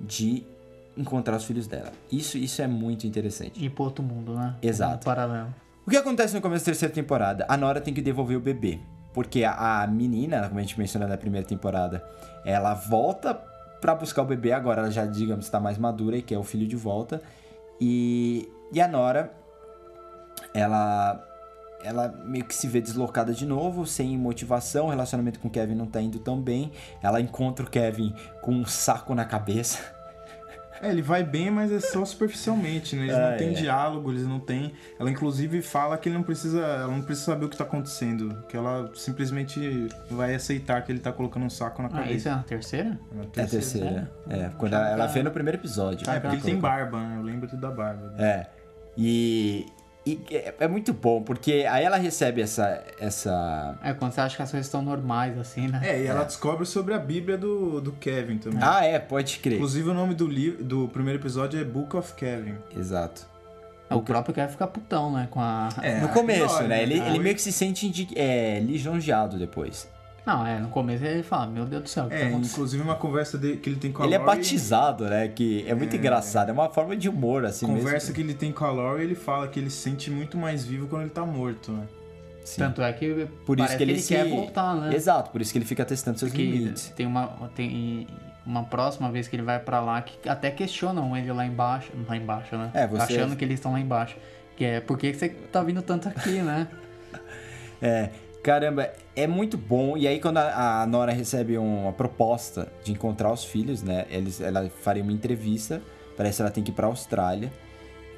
de encontrar os filhos dela. Isso, isso é muito interessante. Ir pro outro mundo, né? Exato. Um paralelo. O que acontece no começo da terceira temporada? A Nora tem que devolver o bebê. Porque a, a menina, como a gente mencionou na primeira temporada, ela volta pra buscar o bebê. Agora ela já, digamos, está mais madura e quer o filho de volta. E, e a Nora, ela, ela meio que se vê deslocada de novo, sem motivação. O relacionamento com o Kevin não tá indo tão bem. Ela encontra o Kevin com um saco na cabeça. É, ele vai bem, mas é só superficialmente, né? Eles Ah, não têm é. diálogo, eles não têm. Ela inclusive fala que ele não precisa. Ela não precisa saber o que tá acontecendo. Que ela simplesmente vai aceitar que ele tá colocando um saco na Ah, isso cabeça. é a terceira? É É a terceira. É, quando ela, ela vê no primeiro episódio. Ah, é porque ele tem barba, né? Eu lembro da barba. né? É. E, e é, é muito bom, porque aí ela recebe essa. essa... É, quando você acha que as coisas estão normais, assim, né? É, e ela descobre sobre a Bíblia do, do Kevin também. Ah, é, pode crer. Inclusive o nome do livro do primeiro episódio é Book of Kevin. Exato. O próprio Kevin fica putão, né? Com a. É, no começo, aquilo, né? Ele, foi- ele meio que se sente indi- é, lisonjeado depois. Não, é, no começo ele fala, meu Deus do céu, o que tá É, acontecendo? inclusive uma conversa de- que ele tem com a Ele é Lori, batizado, né? Que é muito engraçado. É uma forma de humor, assim Conversa mesmo. que ele tem com a Lori, ele fala que ele se sente muito mais vivo quando ele tá morto, né? Sim. Tanto é que Por isso parece que ele, que ele se... quer voltar, né? Exato, por isso que ele fica testando seus Porque limites. tem uma, tem uma próxima vez que ele vai pra lá que até questionam ele lá embaixo. Lá embaixo, né? É, você- Achando que eles estão lá embaixo. Que é, por que você tá vindo tanto aqui, né? É, caramba, é muito bom. E aí, quando a, a Nora recebe uma proposta de encontrar os filhos, né? Eles, ela faria uma entrevista. Parece que ela tem que ir pra Austrália.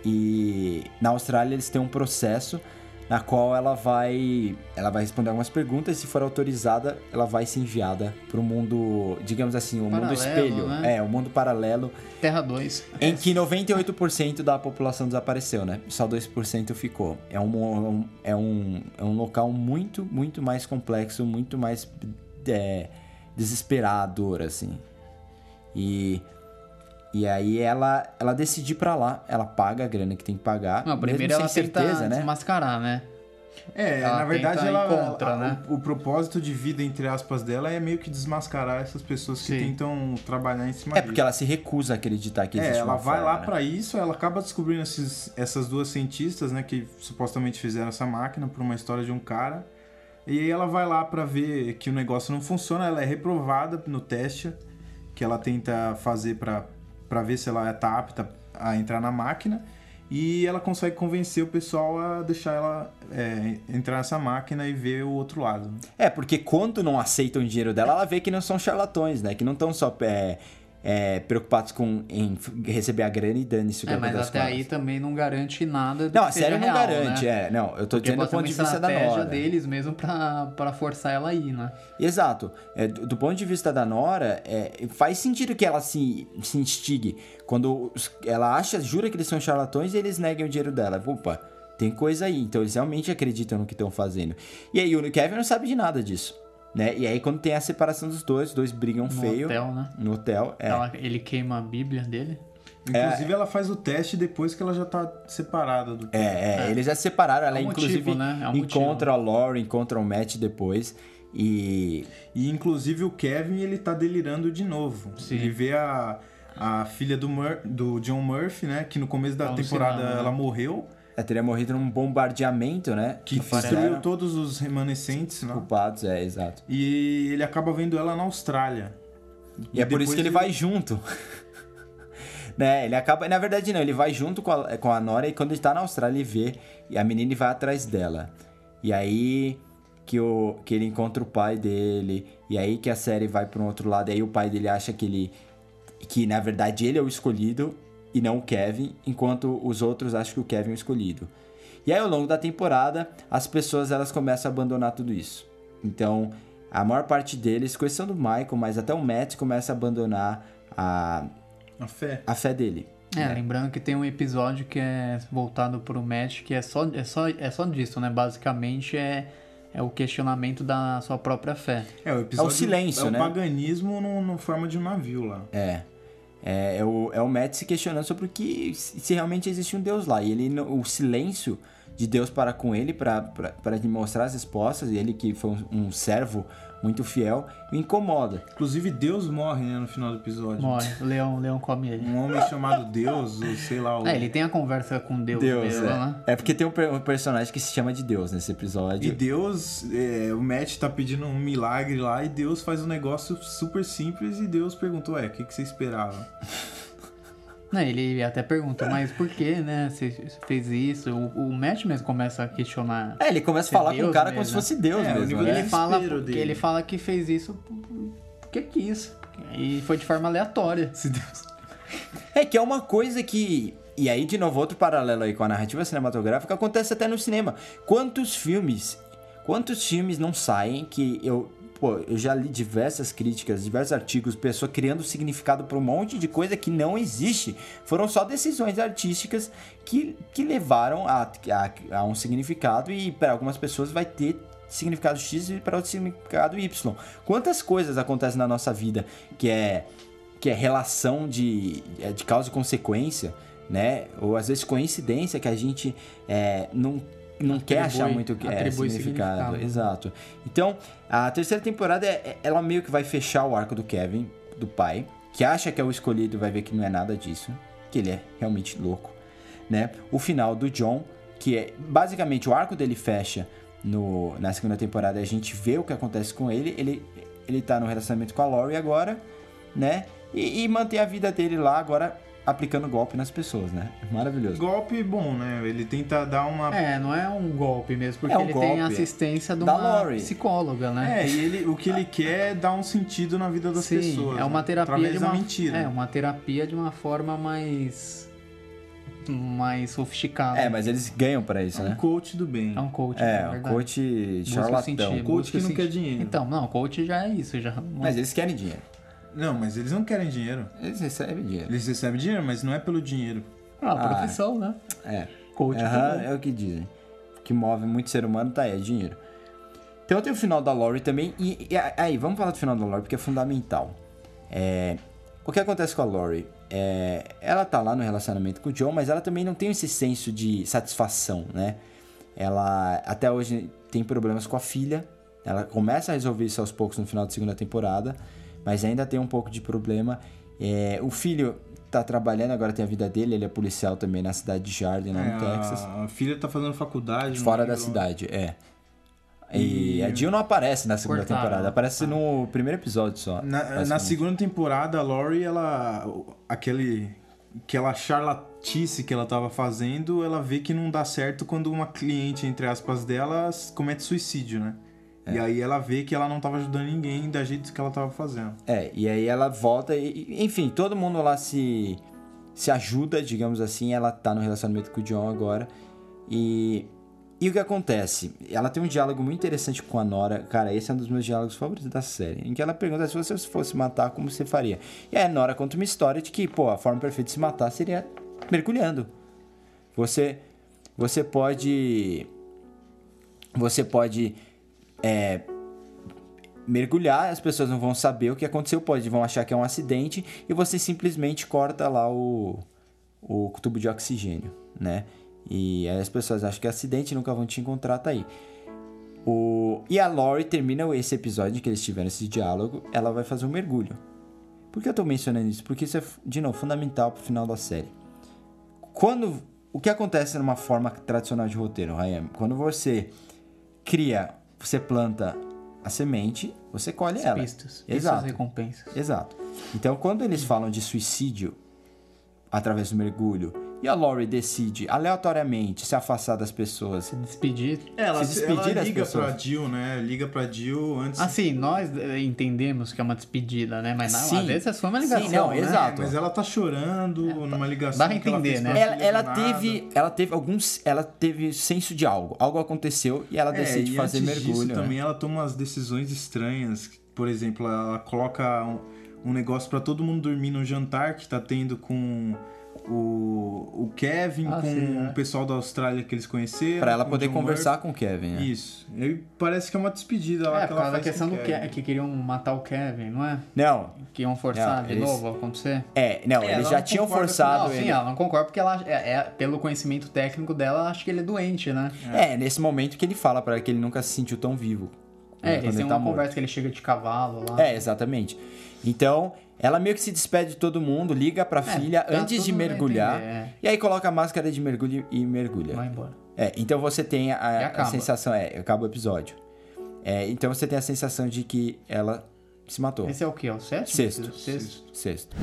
E na Austrália eles têm um processo na qual ela vai ela vai responder algumas perguntas e se for autorizada ela vai ser enviada para o mundo digamos assim o mundo Paralelo, espelho né? é o mundo paralelo Terra 2. em que 98% da população desapareceu, né? Só 2% ficou. É um, é, um, é um local muito, muito mais complexo, muito mais é, desesperador, assim. E, e aí ela, ela decide ir pra lá, ela paga a grana que tem que pagar. Não, primeiro ela tenta certeza, né? desmascarar, né? É, Ela na verdade ela, contra, né? o, o propósito de vida entre aspas dela é meio que desmascarar essas pessoas que Sim. tentam trabalhar em cima É porque ela se recusa a acreditar que existe É, ela uma vai forma, lá né? pra isso, ela acaba descobrindo esses- essas duas cientistas, né, que supostamente fizeram essa máquina por uma história de um cara. E aí ela vai lá pra ver que o negócio não funciona, ela é reprovada no teste que ela tenta fazer pra pra ver se ela tá apta a entrar na máquina. E ela consegue convencer o pessoal a deixar ela é, entrar nessa máquina e ver o outro lado. É, porque quando não aceitam o dinheiro dela, ela vê que não são charlatões, né? Que não estão só é, é, preocupados com em receber a grana e dane-se o que É, mas até aí também não garante nada Não, a série não real, garante, né? é. Não, eu tô Porque dizendo do ponto de vista da estratégia Nora. deles mesmo pra, pra forçar ela aí, né? Exato. É, do, do ponto de vista da Nora, é, faz sentido que ela se, se instigue quando ela acha, jura que eles são charlatões e eles negam o dinheiro dela. Opa, tem coisa aí. Então eles realmente acreditam no que estão fazendo. E aí o Kevin não sabe de nada disso. Né? E aí quando tem a separação dos dois, os dois brigam No feio. hotel, né? No hotel, é. Ela- ele queima a bíblia dele. Inclusive ela faz o teste depois que ela já tá separada do É, é, eles já se separaram. Ela É um inclusive motivo, né? É um encontra a Laurie, encontra o Matt depois. E E inclusive o Kevin, ele tá delirando de novo. Sim. Ele vê a, a filha do, Mur do John Murphy, né? Que no começo da Alucinando, temporada né? ela morreu. Ela teria morrido num bombardeamento, né? Que destruiu todos os remanescentes, né? culpados, é, exato. E ele acaba vendo ela na Austrália. E, é por isso que ele vai junto. né? Ele acaba. Na verdade, não, ele vai junto com a, com a Nora e quando ele tá na Austrália, ele vê e a menina vai atrás dela. E aí que, o, que ele encontra o pai dele. E aí que a série vai para um outro lado. E aí o pai dele acha que ele. Que na verdade ele é o escolhido e não o Kevin, enquanto os outros acham que o Kevin é o escolhido. E aí ao longo da temporada, as pessoas elas começam a abandonar tudo isso. Então, a maior parte deles, com exceção do Michael, mas até o Matt começa a abandonar a, A fé. a fé dele. É, lembrando que tem um episódio que é voltado pro Matt, que é só, é só, é só disso, né? Basicamente é, é o questionamento da sua própria fé. É, o episódio. É o silêncio, é né? o paganismo no, no forma de um navio lá. É. É, é o, é o Matt se questionando sobre o que se realmente existe um Deus lá. E ele, o silêncio de Deus para com ele, para lhe mostrar as respostas, e ele que foi um, um servo muito fiel, incomoda. Inclusive, Deus morre, né, no final do episódio. Morre, o leão, o leão come ele. Um homem chamado Deus, ou sei lá. O... É, ele tem a conversa com Deus, Deus, mesmo, é. né? É porque tem um, per- personagem que se chama de Deus nesse E episódio. Deus, é, o Matt tá pedindo um milagre lá e Deus faz um negócio super simples e Deus perguntou, ué, o que, que você esperava? Não, ele até pergunta, mas por que, né? Você fez isso? O, o Matt mesmo começa a questionar. É, ele começa a falar com o Deus cara como mesmo, se fosse Deus É, mesmo, nível né? Ele de fala, dele. ele fala que fez isso porque quis. E foi de forma aleatória. Se Deus... É que é uma coisa que. E aí, de novo, outro paralelo aí com a narrativa cinematográfica acontece até no cinema. Quantos filmes. Quantos filmes não saem que eu. Pô, eu já li diversas críticas, diversos artigos, pessoa criando significado para um monte de coisa que não existe. Foram só decisões artísticas que, que levaram a, a, a um significado e para algumas pessoas vai ter significado X e para outro significado Y. Quantas coisas acontecem na nossa vida que é que é relação de, é, de causa e consequência, né? Ou às vezes coincidência que a gente é, não não quer achar muito que é significado. significado. Exato. Então, a terceira temporada, é- ela meio que vai fechar o arco do Kevin, do pai, que acha que é o escolhido, vai ver que não é nada disso, que ele é realmente louco, né? O final do John, que é basicamente o arco dele fecha no, na segunda temporada, a gente vê o que acontece com ele, ele ele tá no relacionamento com a Laurie agora, né? E, e mantém a vida dele lá agora aplicando golpe nas pessoas, né? Maravilhoso. Golpe bom, né? Ele tenta dar uma. É, não é um golpe mesmo, porque É um ele tem golpe. assistência de Da uma Lori. psicóloga, né? É, e ele, o que ele quer é dar um sentido na vida das Sim, pessoas. é uma né? terapia Através de da uma mentira. É, uma terapia de uma forma mais mais sofisticada. É, mas eles ganham pra isso, É um né? coach do bem. É um coach, É, é um coach charlatão. sentido, coach que não quer dinheiro. Então, não, coach já é isso, já. Mas eles querem dinheiro. Não, mas eles não querem dinheiro. Eles recebem dinheiro. Eles recebem dinheiro, mas não é pelo dinheiro. Ah, a profissão, né? É. Coach. Também. é o que dizem. O que move muito ser humano tá aí, é dinheiro. Então tem o final da Lori também. E, e aí, vamos falar do final da Lori porque é fundamental. É, o que acontece com a Lori? É, ela tá lá no relacionamento com o John, mas ela também não tem esse senso de satisfação, né? Ela até hoje tem problemas com a filha. Ela começa a resolver isso aos poucos no final da segunda temporada, mas ainda tem um pouco de problema. É, o filho tá trabalhando, agora tem a vida dele, ele é policial também na cidade de Jardin, lá É, no Texas. a, filha tá fazendo faculdade. Fora da cidade, é. E, E- a Jill não aparece na segunda Cortaram. temporada, aparece no primeiro episódio só. Na, na segunda temporada, a Lori, ela. Aquele. Aquela charlatice que ela tava fazendo, ela vê que não dá certo quando uma cliente, entre aspas, dela comete suicídio, né? É. E aí ela vê que ela não tava ajudando ninguém da jeito que ela tava fazendo. É, e aí ela volta e, e- enfim, todo mundo lá se se ajuda, digamos assim, ela tá no relacionamento com o John agora. E e o que acontece? Ela tem um diálogo muito interessante com a Nora. Cara, esse é um dos meus diálogos favoritos da série. Em que ela pergunta se você fosse matar, como você faria? E aí a Nora conta uma história de que, pô, a forma perfeita de se matar seria mergulhando. Você você pode você pode é, mergulhar, as pessoas não vão saber o que aconteceu, pode vão achar que é um acidente e você simplesmente corta lá o, o tubo de oxigênio, né? E aí as pessoas acham que é acidente nunca vão te encontrar, tá aí. O... E a Lori termina esse episódio em que eles tiveram esse diálogo, ela vai fazer um mergulho. Por que eu tô mencionando isso? Porque isso é, de novo, fundamental pro final da série. Quando... O que acontece numa forma tradicional de roteiro, Ryan? Quando você cria, você planta a semente, você colhe ela. Pistas. Pistas Exato. recompensas. Exato. Então, quando eles falam de suicídio através do mergulho e a Lori decide aleatoriamente se afastar das pessoas, Se despedir. Ela, Se despedir ela liga pessoas. pra Jill, né? Liga pra Jill antes. Assim, nós eh, entendemos que é uma despedida, né? Mas não, Sim. às vezes foi uma Sim, ligação. não, né? exato. Mas ela tá chorando numa ligação. dá pra que ela entender, fez né? ela, ela teve, ela teve alguns, ela teve senso de algo. Algo aconteceu e ela É, decide e fazer antes mergulho. Disso, né? também ela toma umas decisões estranhas. Por exemplo, ela coloca um, um negócio pra todo mundo dormir no jantar que tá tendo com o, o Kevin, Ah, com sim, é. o pessoal da Austrália que eles conheceram. Pra ela poder conversar com o Kevin, né? Murphy. Isso. E parece que é uma despedida lá É, que por ela causa da questão do Kevin. que queriam matar o Kevin, não é? Não, Que iam forçar Não, de eles- novo a acontecer. é, não, É, eles já não tinham concorda com- forçado não, sim, ele. ela não concorda porque ela, é, é- pelo conhecimento técnico dela, ela acha que ele é doente, né? É, nesse momento que ele fala pra ela que ele nunca se sentiu tão vivo. É, quando eles têm tá uma morto. conversa que ele chega de cavalo lá. É, exatamente. Então, ela meio que se despede de todo mundo, liga pra filha tá antes de mergulhar. entender, é. E aí coloca a máscara de mergulho e mergulha. Vai embora. É, então você tem a, a sensação, é, acaba o episódio. É, então você tem a sensação de que ela se matou. Esse é o quê? É o sétimo? Sexto. Sexto. Sexto.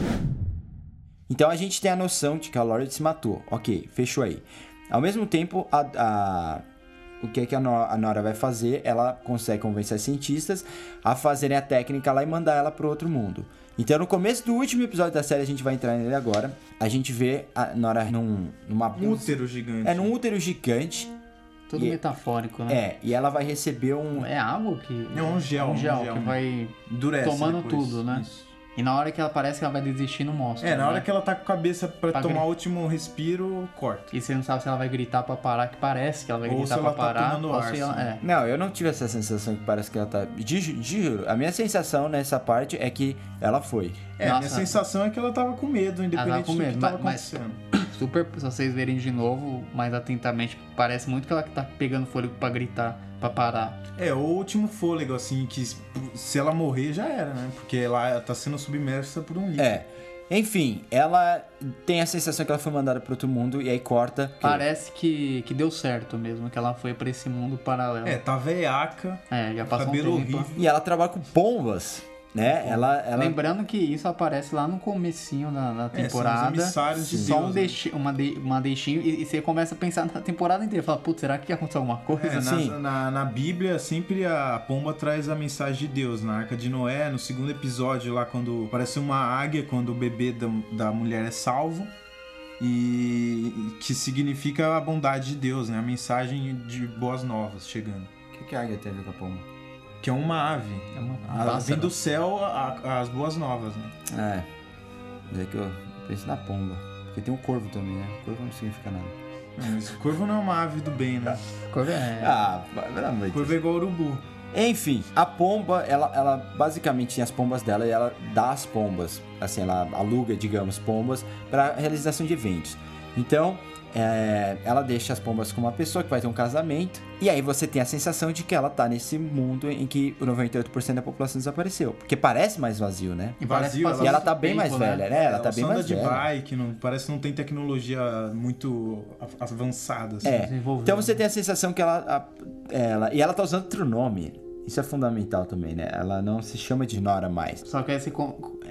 Então a gente tem a noção de que a Lori se matou. Ok, fechou aí. Ao mesmo tempo, a, a- o que, é que a, No- a Nora vai fazer? Ela consegue convencer os cientistas a fazerem a técnica lá e mandar ela pro outro mundo. Então, no começo do último episódio da série, a gente vai entrar nele agora. A gente vê a Nora num, numa Um útero gigante. É num útero gigante. Tudo E- metafórico, né? É, e ela vai receber um. É água que. É um gel, Um gel, um gel. que vai Endurece tomando depois. tudo, né? Isso. E na hora que ela parece que ela vai desistir, não mostra. É, na né? hora que ela tá com a cabeça pra, Pra tomar gri- o último respiro, corta. E você não sabe se ela vai gritar pra parar, que parece que ela vai Ou gritar pra ela tá parar. ou ar, se ela... sim. É. Não, eu não tive essa sensação que parece que ela tá. De, ju- de juro, a minha sensação nessa parte é que ela foi. É, a minha sensação é que ela tava com medo, independente com do medo, que tava mas- acontecendo. Se super, se vocês verem de novo, mais atentamente, parece muito que ela tá pegando fôlego pra gritar, pra parar. É, o último fôlego, assim, que se ela morrer já era, né? Porque ela tá sendo submersa por um líquido. É. Enfim, ela tem a sensação que ela foi mandada para outro mundo e aí corta. Parece que, que deu certo mesmo, que ela foi para esse mundo paralelo. É, tá veiaca. É, já passou cabelo um tempo. horrível. E ela trabalha com pombas, né? Ela, ela... Lembrando que isso aparece lá no comecinho da, da É, são temporada. de só Deus, um né? deixi- uma, de, uma deixinho e, e você começa a pensar na temporada inteira. Fala, putz, será que aconteceu alguma coisa? É, Sim. na, na, na Bíblia, sempre a pomba traz a mensagem de Deus. Na Arca de Noé, no segundo episódio, lá quando parece uma águia, quando o bebê da, da mulher é salvo. E que significa a bondade de Deus, né? A mensagem de boas novas chegando. O que, que a águia tem a ver com a pomba? Que é uma ave. É uma- um A- vem do céu a- as boas novas, né? É. Mas é que eu penso na pomba. Porque tem um corvo também, né? Corvo não significa nada. Mas o corvo não é uma ave do bem, né? Corvo é- Ah, pelo amor O de corvo é igual urubu. Enfim, a pomba, ela, ela basicamente tem as pombas dela e ela dá as pombas, assim, ela aluga, digamos, pombas para realização de eventos. Então, é, ela deixa as pombas com uma pessoa que vai ter um casamento, e aí você tem a sensação de que ela tá nesse mundo em que o 98% da população desapareceu. Porque parece mais vazio, né? E parece Vazio, passar E ela tá bem tempo, mais né? velha, né? Ela tá Ela bem só anda mais de velha. bike, não, parece que não tem tecnologia muito avançada. Assim. É. Então você tem a sensação que ela, a- ela. E ela tá usando outro nome. Isso é fundamental também, né? Ela não se chama de Nora mais. Só que esse,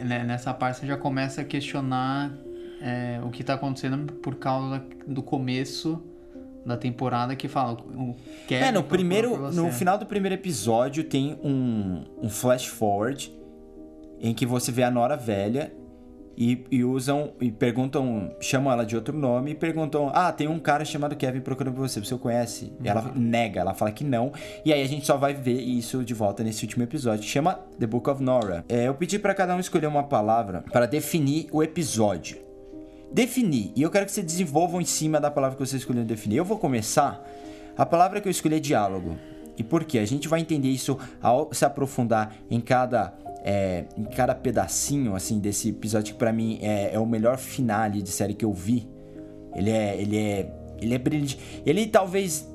né, nessa parte você já começa a questionar é, o que tá acontecendo por causa do começo da temporada que fala o Kevin É, no primeiro. No final do primeiro episódio tem um, um flash forward em que você vê a Nora velha e, e usam. e perguntam. chamam ela de outro nome e perguntam: Ah, tem um cara chamado Kevin procurando por você, você o conhece? E ela nega, ela fala que não. E aí a gente só vai ver isso de volta nesse último episódio. Chama The Book of Nora. É, eu pedi pra cada um escolher uma palavra para definir o episódio. Definir. E eu quero que vocês desenvolvam em cima da palavra que vocês escolheram definir. Eu vou começar. A palavra que eu escolhi é diálogo. E por quê? A gente vai entender isso ao se aprofundar em cada, é, em cada pedacinho assim desse episódio que pra mim é, é o melhor finale de série que eu vi. Ele é, ele é, ele é brilhante. Ele talvez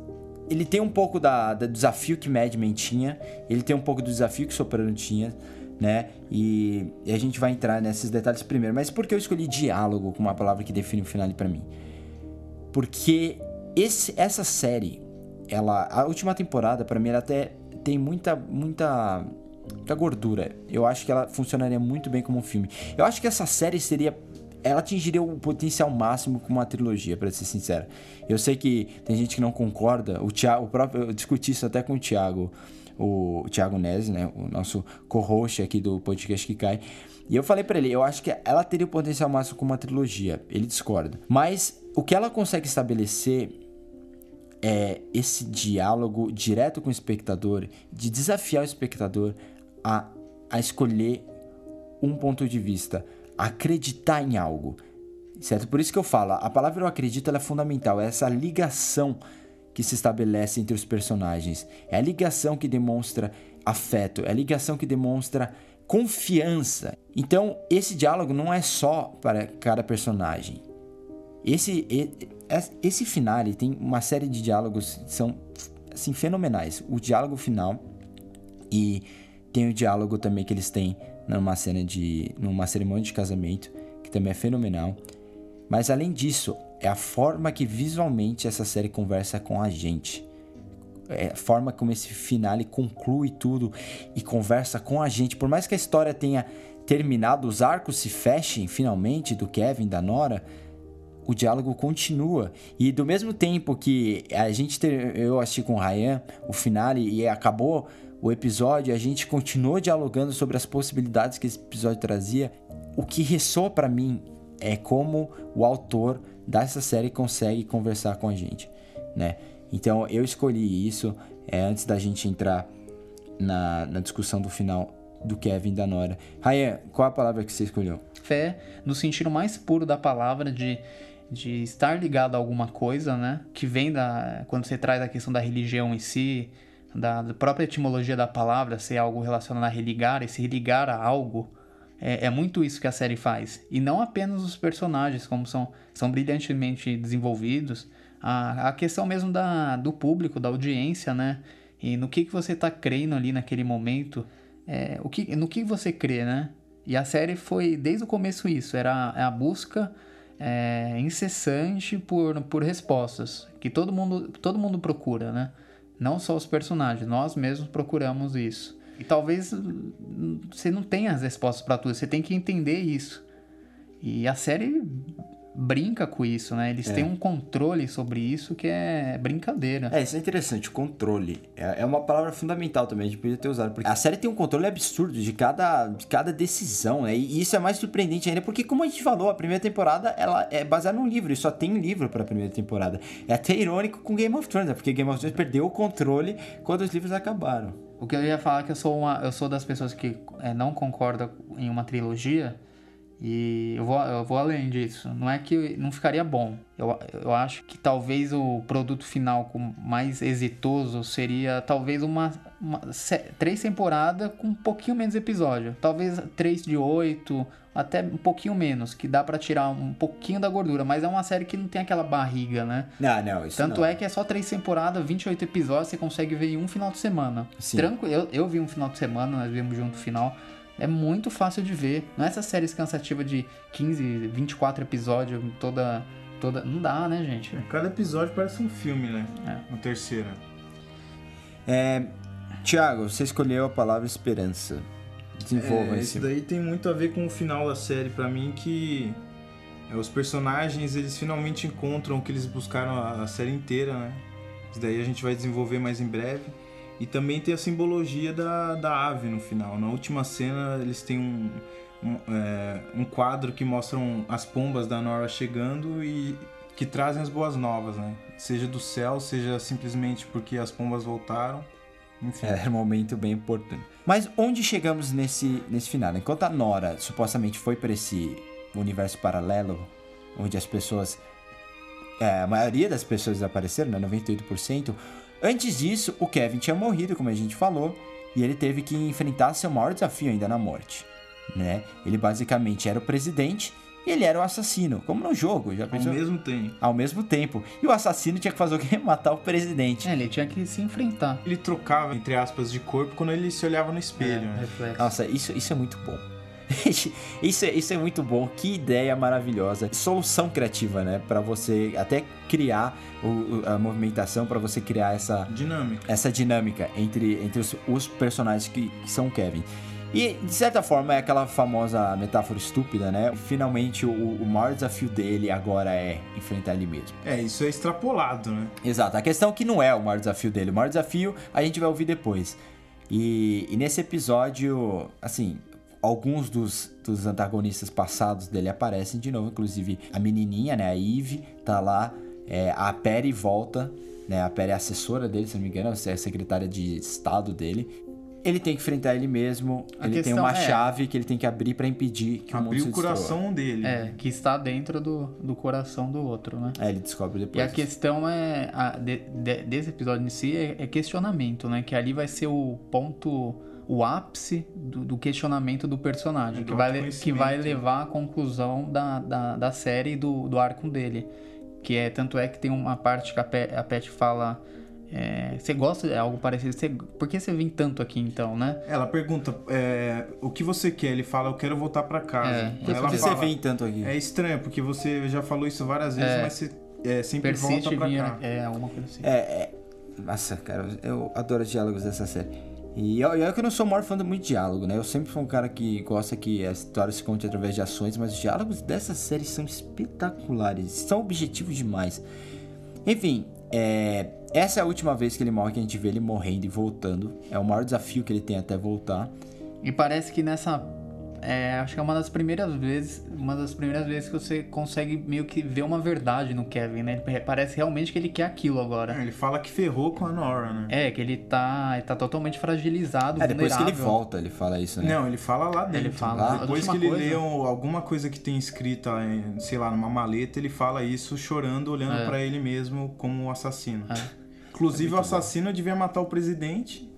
ele tem um pouco da, do desafio que Mad Men tinha, ele tem um pouco do desafio que Soprano tinha, né? E, e a gente vai entrar nesses detalhes primeiro. Mas por que eu escolhi diálogo como uma palavra que define o finale pra mim? Porque esse, essa série, ela, a última temporada pra mim ela até tem muita, muita, muita gordura. Eu acho que ela funcionaria muito bem como um filme. Eu acho que essa série seria ela atingiria o potencial máximo com uma trilogia, pra ser sincero. Eu sei que tem gente que não concorda. O Thiago, o próprio, eu discuti isso até com o Thiago, o, Thiago Nese, né, o nosso co-host aqui do podcast que cai. E eu falei pra ele, eu acho que ela teria o potencial máximo com uma trilogia. Ele discorda. Mas o que ela consegue estabelecer é esse diálogo direto com o espectador, de desafiar o espectador a, a escolher um ponto de vista, acreditar em algo, certo? Por isso que eu falo, a palavra eu acredito é fundamental, é essa ligação que se estabelece entre os personagens, é a ligação que demonstra afeto, é a ligação que demonstra confiança. Então, esse diálogo não é só para cada personagem, esse, es- esse finale tem uma série de diálogos que são assim, fenomenais. O diálogo final e tem o diálogo também que eles têm numa cena de. numa cerimônia de casamento, que também é fenomenal. Mas além disso, é a forma que visualmente essa série conversa com a gente. É a forma como esse finale conclui tudo e conversa com a gente. Por mais que a história tenha terminado, os arcos se fechem finalmente do Kevin, da Nora, o diálogo continua. E do mesmo tempo que a gente ter, eu assisti com o Ryan o finale e acabou o episódio, a gente continuou dialogando sobre as possibilidades que esse episódio trazia. O que ressoa pra mim é como o autor dessa série consegue conversar com a gente, né? Então eu escolhi isso é, antes da gente entrar na, na discussão do final do Kevin da Nora. Ryan, qual a palavra que você escolheu? Fé, no sentido mais puro da palavra, de, de estar ligado a alguma coisa, né? Que vem da. Quando você traz a questão da religião em si, da, da própria etimologia da palavra, ser algo relacionado a religar, e se religar a algo, É, é muito isso que a série faz. E não apenas os personagens, como são, são brilhantemente desenvolvidos, a, a questão mesmo da, do público, da audiência, né? E no que, que você tá crendo ali naquele momento, é, o que, no que você crê, né? E a série foi, desde o começo, isso. Era a busca é, incessante por, por respostas. Que todo mundo, todo mundo procura, né? Não só os personagens, nós mesmos procuramos isso. E talvez você não tenha as respostas para tudo, você tem que entender isso. E a série brinca com isso, né? Eles É. têm um controle sobre isso que é brincadeira. É, isso é interessante, controle. É, é uma palavra fundamental também, a gente podia ter usado. Porque a série tem um controle absurdo de cada, de cada decisão, né? E isso é mais surpreendente ainda, porque como a gente falou, a primeira temporada ela é baseada num livro, e só tem livro pra primeira temporada. É até irônico com Game of Thrones, né? Porque Game of Thrones perdeu o controle quando os livros acabaram. O que eu ia falar é que eu sou, uma, eu sou das pessoas que é, não concorda em uma trilogia. E eu vou, eu vou além disso. Não é que não ficaria bom. Eu, eu acho que talvez o produto final com mais exitoso seria talvez uma, uma três temporadas com um pouquinho menos episódio. Talvez três de oito, até um pouquinho menos, que dá pra tirar um pouquinho da gordura. Mas é uma série que não tem aquela barriga, né? Não, não, isso Tanto não. é que é só três temporadas, 28 episódios, você consegue ver em um final de semana. Sim. Tranquilo, eu, eu vi um final de semana, nós vimos junto o final. É muito fácil de ver. Não é essas séries cansativas de 15, 24 episódios, toda. toda. Não dá, né, gente? Cada episódio parece um filme, né? É. Terceiro. É, Tiago, você escolheu a palavra esperança. Desenvolva É, isso daí tem muito a ver com o final da série pra mim que é, os personagens eles finalmente encontram o que eles buscaram a, a série inteira, né? Isso daí a gente vai desenvolver mais em breve. E também tem a simbologia da, da ave no final. Na última cena eles têm um, um, é, um quadro que mostram as pombas da Nora chegando e que trazem as boas novas, né? Seja do céu, seja simplesmente porque as pombas voltaram. Enfim. É, um momento bem importante. Mas onde chegamos nesse, nesse final? Enquanto a Nora supostamente foi para esse universo paralelo, onde as pessoas. é, a maioria das pessoas desapareceram, né? 98%. Antes disso, o Kevin tinha morrido, como a gente falou, e ele teve que enfrentar seu maior desafio ainda na morte. Né? Ele basicamente era o presidente e ele era o assassino, como no jogo. Já Ao pensou? mesmo tempo. Ao mesmo tempo. E o assassino tinha que fazer o quê? Matar o presidente. É, ele tinha que se enfrentar. Ele trocava, entre aspas, de corpo quando ele se olhava no espelho. né? reflexo. Nossa, isso, isso é muito bom. isso, é, isso é muito bom. Que ideia maravilhosa. Solução criativa, né? Pra você até criar o- a movimentação, pra você criar essa, Dinâmica. essa dinâmica entre, entre os, os personagens que, que são o Kevin. E, de certa forma, é aquela famosa metáfora estúpida, né? Finalmente, o, o maior desafio dele agora é enfrentar ele mesmo. É, isso é extrapolado, né? Exato. A questão é que não é o maior desafio dele. O maior desafio a gente vai ouvir depois. E, e nesse episódio, assim, alguns dos, dos antagonistas passados dele aparecem de novo. Inclusive a menininha, né? A Eve tá lá. É, a Perry volta. Né? A Perry é assessora dele, se não me engano. É a secretária de estado dele. Ele tem que enfrentar ele mesmo. A ele tem uma é- chave que ele tem que abrir pra impedir que o mundo Abrir se o coração dele. É, que está dentro do, do coração do outro, né? É, ele descobre E depois. a questão é. a- de- de- desse episódio em si é, é questionamento, né? Que ali vai ser o ponto. O ápice do, do questionamento do personagem. É, que, vai, que vai levar à conclusão da, da, da série e do, do arco dele. Que é. Tanto é que tem uma parte que a Pet, a Pet fala. é, você gosta de algo parecido? Você, por que você vem tanto aqui então, né? Ela pergunta, é, o que você quer? Ele fala, eu quero voltar pra casa. É, Por ela que fala, você vem tanto aqui? É estranho, porque você já falou isso várias vezes, É. mas você é, sempre volta pra vir. cá. É, alguma coisa assim. É, é. Nossa, cara, eu adoro os diálogos dessa série. E eu que eu não sou o maior fã de muito diálogo, né? Eu sempre fui um cara que gosta que a história se conte através de ações, mas os diálogos dessa série são espetaculares, são objetivos demais. Enfim, é, essa é a última vez que ele morre, que a gente vê ele morrendo e voltando. É o maior desafio que ele tem até voltar. E parece que nessa. É, acho que é uma das primeiras vezes. Uma das primeiras vezes que você consegue meio que ver uma verdade no Kevin, né? Ele Parece realmente que ele quer aquilo agora. É, Ele fala que ferrou com a Nora, né? É, que ele tá, ele tá totalmente fragilizado, É, depois que ele vulnerável. volta, ele fala isso, né? Não, ele fala lá dentro. Ele fala, Lá? Depois que ele coisa- lê um- alguma coisa que tem escrita, em, sei lá, numa maleta, ele fala isso chorando, olhando É. pra ele mesmo como o assassino. É. Inclusive, o assassino devia matar o presidente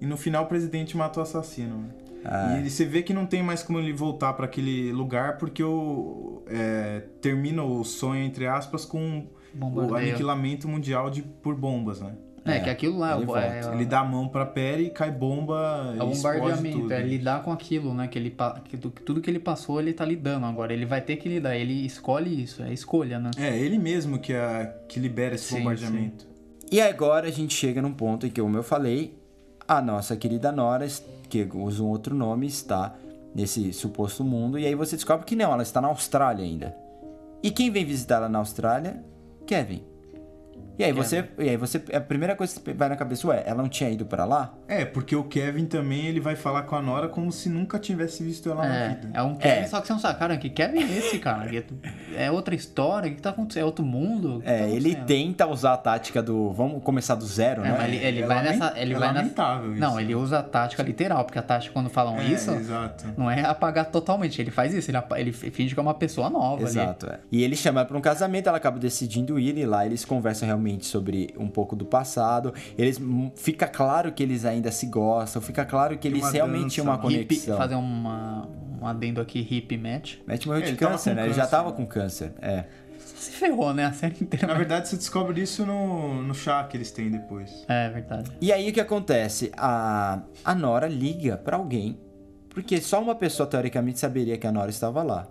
e no final o presidente mata o assassino. né? Ah. E ele- você vê que não tem mais como ele voltar pra aquele lugar porque o é, termina o sonho entre aspas com o Bombardeio. aniquilamento mundial de por bombas, né? É, que aquilo lá ele é, é, Ele dá a mão pra Perry e cai bomba é o explode bombardeamento, tudo. é lidar com aquilo, né? Que ele, que tu- tudo que ele passou, ele tá lidando agora. Ele vai ter que lidar, ele escolhe isso, é escolha, né? É, ele mesmo que, é, que libera esse Sim, bombardeamento. E agora a gente chega num ponto em que, como eu falei, a nossa querida Nora, que usa um outro nome, está nesse suposto mundo. E aí você descobre que não, ela está na Austrália ainda. E quem vem visitar ela na Austrália? Kevin. E aí você, e aí você, a primeira coisa que vai na cabeça, ué, ela não tinha ido pra lá? É, porque o Kevin também ele vai falar com a Nora como se nunca tivesse visto ela na É, vida. é um Kevin, É. só que você não sabe, cara, que Kevin é esse, cara? É é outra história, o que tá acontecendo? É outro mundo? Que tá É, ele tenta usar a tática do vamos começar do zero, É, né? mas ele, ele É vai nessa. Ele é vai nessa... lamentável isso. Não, ele usa a tática literal, porque a tática, quando falam É, isso, Exato. não é apagar totalmente. Ele faz isso, ele, ele finge que é uma pessoa nova ali. Exato, é. E ele chama ela pra um casamento, ela acaba decidindo ir e lá eles conversam realmente sobre um pouco do passado. Eles hum, fica claro que eles ainda se gostam, fica claro que eles uma realmente tinham uma conexão. fazer uma, um adendo aqui, hip match. Matt morreu É, de câncer, né? Ele já câncer. tava com câncer, é. Se ferrou, né? A série inteira. Na verdade, você descobre isso no, no chá que eles têm depois. É verdade. E aí o que acontece? A, a Nora liga pra alguém, porque só uma pessoa teoricamente saberia que a Nora estava lá.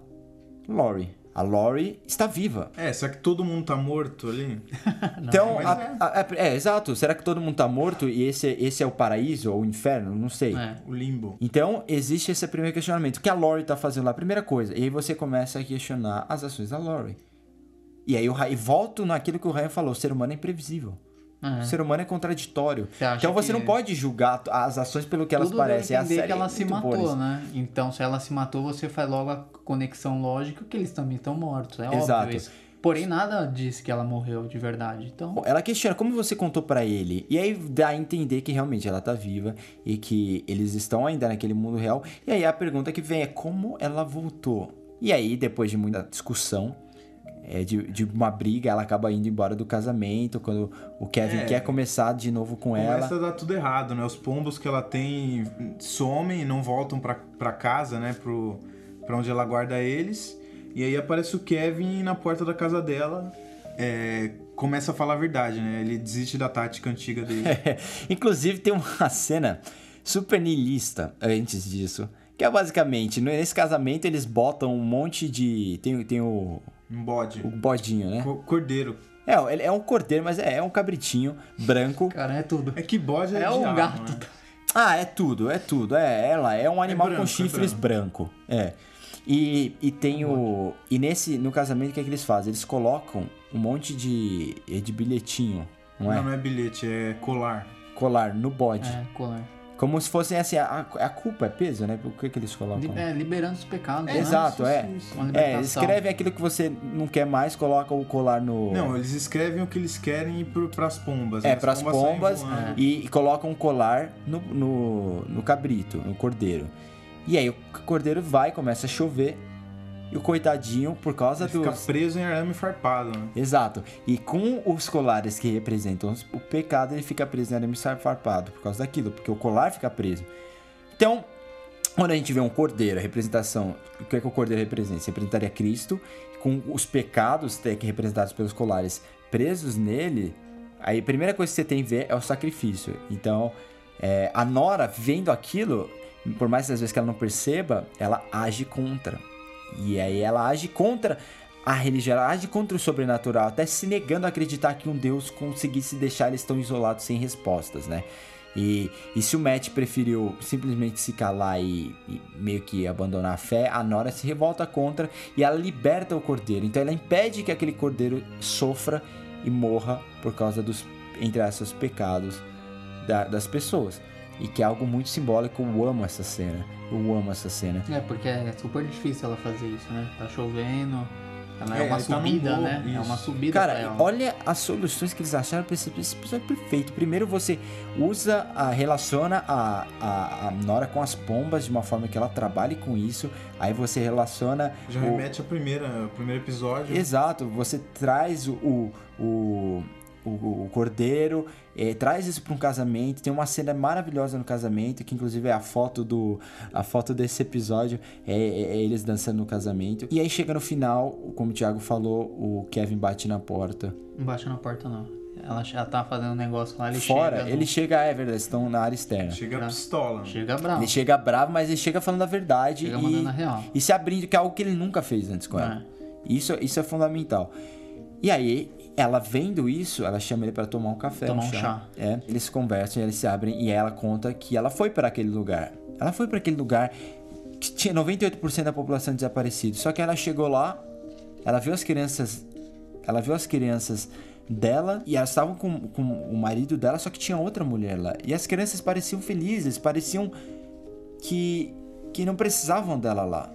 Lori. A Lori está viva. É, será que todo mundo tá morto ali? Então, mas a- a- a- é, exato. Será que todo mundo tá morto e esse, esse é o paraíso ou o inferno? Não sei. É. O limbo. Então, existe esse primeiro questionamento. O que a Lori tá fazendo lá? Primeira coisa. E aí você começa a questionar as ações da Lori. E aí eu e volto naquilo que o Ryan falou. O ser humano é imprevisível. É. O ser humano é contraditório. Você Então você não pode julgar as ações pelo que elas a parecem. A entender série que ela é se matou, né? Então, se ela se matou, você faz logo a conexão lógica que eles também estão mortos. É Exato. óbvio isso. Porém, nada disse que ela morreu de verdade. Então, Ela questiona como você contou pra ele. E aí dá a entender que realmente ela tá viva e que eles estão ainda naquele mundo real. E aí a pergunta que vem é como ela voltou. E aí, depois de muita discussão, é, de, de uma briga, ela acaba indo embora do casamento. Quando o Kevin É. quer começar de novo com Começa ela. a dar tudo errado, né? Os pombos que ela tem somem e não voltam pra, pra casa, né? Pro, pra onde ela guarda eles. E aí aparece o Kevin na porta da casa dela. é, começa a falar a verdade, né? Ele desiste da tática antiga dele. Inclusive, tem uma cena super niilista antes disso. Que é basicamente, nesse casamento eles botam um monte de. Tem, tem o, Um bode. o bodinho, né? Co- Cordeiro. É, ele é um cordeiro, mas é, é um cabritinho branco. cara, é tudo. É que bode é, É um diabo, gato. né? Ah, é tudo, é tudo. É ela, é um animal branco, com é chifres branco. É. E, e tem o. E nesse. No casamento, o que, é que eles fazem? Eles colocam um monte de. de bilhetinho, não é? Não, não é bilhete, é colar. Colar no bode. É, colar. Como se fosse assim, a, a culpa é peso, né? Por que, que eles colocam? É, liberando os pecados. né? Exato, isso, é. isso. É, libertação. escreve aquilo que você não quer mais, coloca o colar no. Não, eles escrevem o que eles querem pro, pras pombas. É, né? As pombas voando. e, e colocam um colar no, no, no cabrito, no cordeiro. E aí o cordeiro vai, começa a chover. E o coitadinho, por causa Ele fica dos. preso em arame farpado, né? Exato. E com os colares que representam o pecado, ele fica preso em arame farpado por causa daquilo, porque o colar fica preso. Então, quando a gente vê um cordeiro, a representação, o que é que o cordeiro representa? Você representaria Cristo, com os pecados que representados pelos colares presos nele, aí a primeira coisa que você tem que ver é o sacrifício. Então, é, a Nora, vendo aquilo, por mais que às vezes que ela não perceba, ela age contra. E aí ela age contra a religião, ela age contra o sobrenatural, até se negando a acreditar que um Deus conseguisse deixar eles tão isolados sem respostas, né? E, e se o Matt preferiu simplesmente se calar e, e meio que abandonar a fé, a Nora se revolta contra e ela liberta o cordeiro. Então ela impede que aquele cordeiro sofra e morra por causa dos, entre aspas, pecados da- das pessoas. E que é algo muito simbólico, eu amo essa cena. Eu amo essa cena. É, porque é super difícil ela fazer isso, né? Tá chovendo. Ela é, É, uma tá subida, morro, né? É isso. uma subida pra Cara, ela. olha as soluções que eles acharam pra esse, esse episódio é perfeito. Primeiro você usa, a, relaciona a, a, a Nora com as pombas de uma forma que ela trabalhe com isso. Aí você relaciona. Já o- remete ao primeiro, ao primeiro episódio. Exato, você traz o, o, o, o, o cordeiro, é, traz isso para um casamento. Tem uma cena maravilhosa no casamento, que inclusive é a foto do a foto desse episódio, é, é- é eles dançando no casamento. E aí chega no final, como o Thiago falou, o Kevin bate na porta. Não bate na porta, não. Ela já tá fazendo um negócio lá, ele Fora, chega. no- ele chega, é verdade, eles estão na área externa. Chega pistola. Chega bravo. Ele chega bravo, mas ele chega falando a verdade Chega e, mandando a real. e se abrindo, que é algo que ele nunca fez antes com ela. Isso, isso é fundamental. E aí, ela vendo isso, ela chama ele pra tomar um café, Tomar um um chá. chá. É, eles conversam, eles se abrem e ela conta que ela foi para aquele lugar. Ela foi para aquele lugar que tinha 98% da população desaparecida. Só que ela chegou lá, ela viu as crianças, ela viu as crianças dela e elas estavam com, com o marido dela, só que tinha outra mulher lá. E as crianças pareciam felizes, pareciam que que não precisavam dela lá.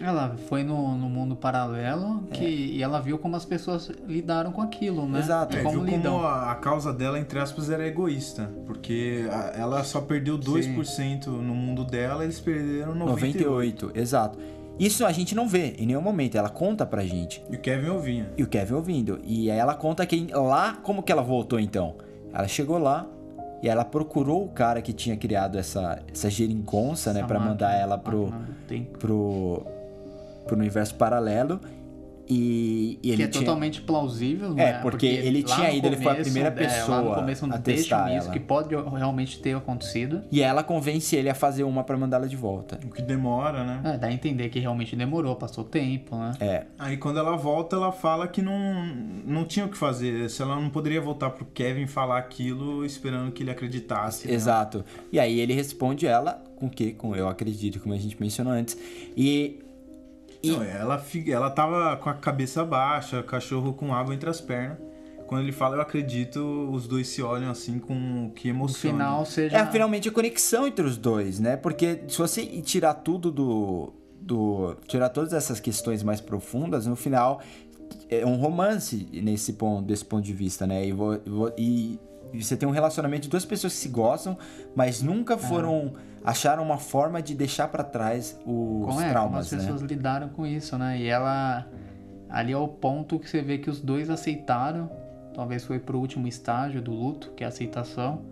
Ela foi no, no mundo paralelo que, É. e ela viu como as pessoas lidaram com aquilo, né? Exato. É, como viu lidam. como a, a causa dela, entre aspas, era egoísta. Porque a- ela só perdeu 2% no mundo dela, eles perderam 98%. 98, exato. Isso a gente não vê em nenhum momento, ela conta pra gente. E o Kevin ouvia. E o Kevin ouvindo. E aí ela conta que lá, como que ela voltou então? Ela chegou lá e ela procurou o cara que tinha criado essa, essa geringonça, né? Essa Pra mandar máquina- ela pro, máquina pro, pro universo paralelo. E, e ele que é tinha... totalmente plausível, É, né? porque ele lá tinha ido, ele foi a começo, primeira é, lá pessoa no começo a o testar início ela. que pode realmente ter acontecido. E ela convence ele a fazer uma pra mandá-la de volta. O que demora, né? É, dá a entender que realmente demorou, passou tempo, né? É, Aí quando ela volta, ela fala que não, não tinha o que fazer. Se ela não poderia voltar pro Kevin falar aquilo esperando que ele acreditasse. né? Exato. E aí ele responde ela com o que? Com eu acredito, como a gente mencionou antes. E. e Não, ela, ela tava com a cabeça baixa, cachorro com água entre as pernas. Quando ele fala, eu acredito, os dois se olham assim com que No emoção. final seja. é finalmente a conexão entre os dois, né? Porque se você tirar tudo do. do tirar todas essas questões mais profundas, no final é um romance nesse ponto, desse ponto de vista, né? E, vo- vo- e- e você tem um relacionamento de duas pessoas que se gostam, mas nunca foram. Acharam uma forma de deixar pra trás os como, é, como as traumas, né? pessoas lidaram com isso, né? E ela. Ali é o ponto que você vê que os dois aceitaram. Talvez foi pro último estágio do luto, que é a aceitação.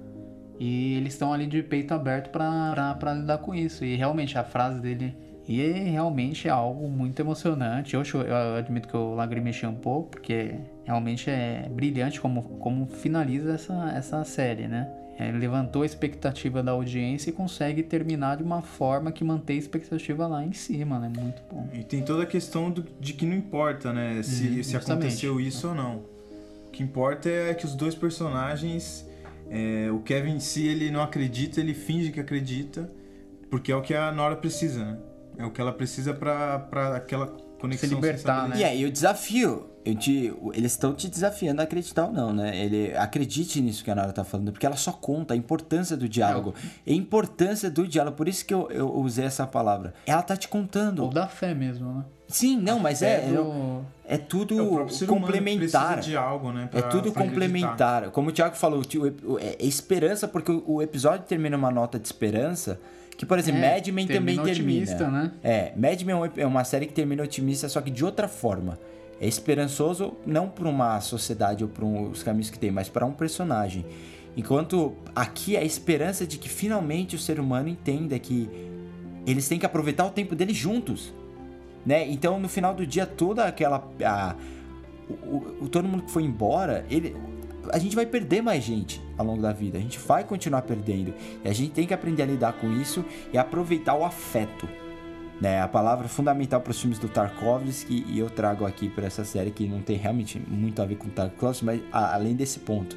E eles estão ali de peito aberto pra lidar com isso. E realmente a frase dele. E realmente é algo muito emocionante. Eu, eu admito que eu lagrimejei um pouco, porque realmente é brilhante como, como finaliza essa, essa série, né? É, levantou a expectativa da audiência e consegue terminar de uma forma que mantém a expectativa lá em cima, né? Muito bom. E tem toda a questão do- de que não importa, né? Se, Uhum, se aconteceu isso ou não. O que importa é que os dois personagens. é, o Kevin em si, ele não acredita, ele finge que acredita. Porque é o que a Nora precisa, né? É o que ela precisa pra aquela conexão Se libertar, né? E aí o desafio, eu te, eles estão te desafiando a acreditar ou não, né? Ele acredite nisso que a Nara tá falando, porque ela só conta a importância do diálogo, a importância do diálogo, por isso que eu, eu usei essa palavra. Ela tá te contando. Ou da fé mesmo, né? Sim, não, mas é, É do- é tudo É o próprio ser humano que complementar. de algo, né? pra- É tudo complementar. Como o Thiago falou, o tio- é é esperança, porque o o episódio termina uma nota de esperança. Que, por exemplo, É, Mad Men também termina termina. otimista, né? É, Mad Men é é uma série que termina otimista, só que de outra forma. É esperançoso não para uma sociedade ou para os caminhos que tem, mas para um personagem. Enquanto aqui é a esperança de que finalmente o ser humano entenda que eles têm que aproveitar o tempo deles juntos. Né? Então, no final do dia, toda aquela. a- o- o- todo mundo que foi embora, ele, a gente vai perder mais gente ao longo da vida. A gente vai continuar perdendo. E a gente tem que aprender a lidar com isso e aproveitar o afeto. Né? A palavra fundamental para os filmes do Tarkovsky e eu trago aqui para essa série que não tem realmente muito a ver com Tarkovsky, mas a- além desse ponto,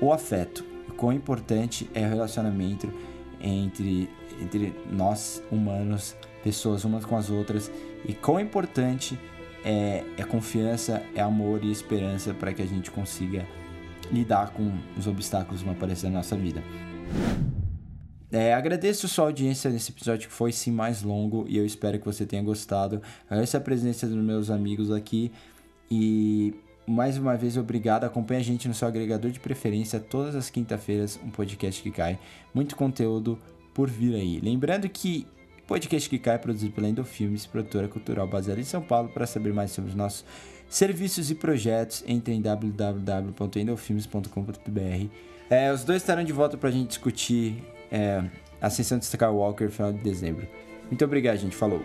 o afeto. O quão importante é o relacionamento entre, entre nós, humanos, pessoas umas com as outras, e quão importante é, é confiança, é amor e esperança para que a gente consiga lidar com os obstáculos que vão aparecer na nossa vida. É, agradeço sua audiência nesse episódio que foi sim mais longo e eu espero que você tenha gostado. Agradeço a presença dos meus amigos aqui e mais uma vez obrigado. Acompanhe a gente no seu agregador de preferência todas as quinta-feiras, um podcast que cai. Muito conteúdo por vir aí. Lembrando que podcast que cai produzido pela Endofilmes, produtora cultural baseada em São Paulo. Para saber mais sobre os nossos serviços e projetos, entre em www.endofilmes.com.br. É, os dois estarão de volta para a gente discutir é, a Ascensão de Skywalker final de dezembro. Muito obrigado, gente. Falou!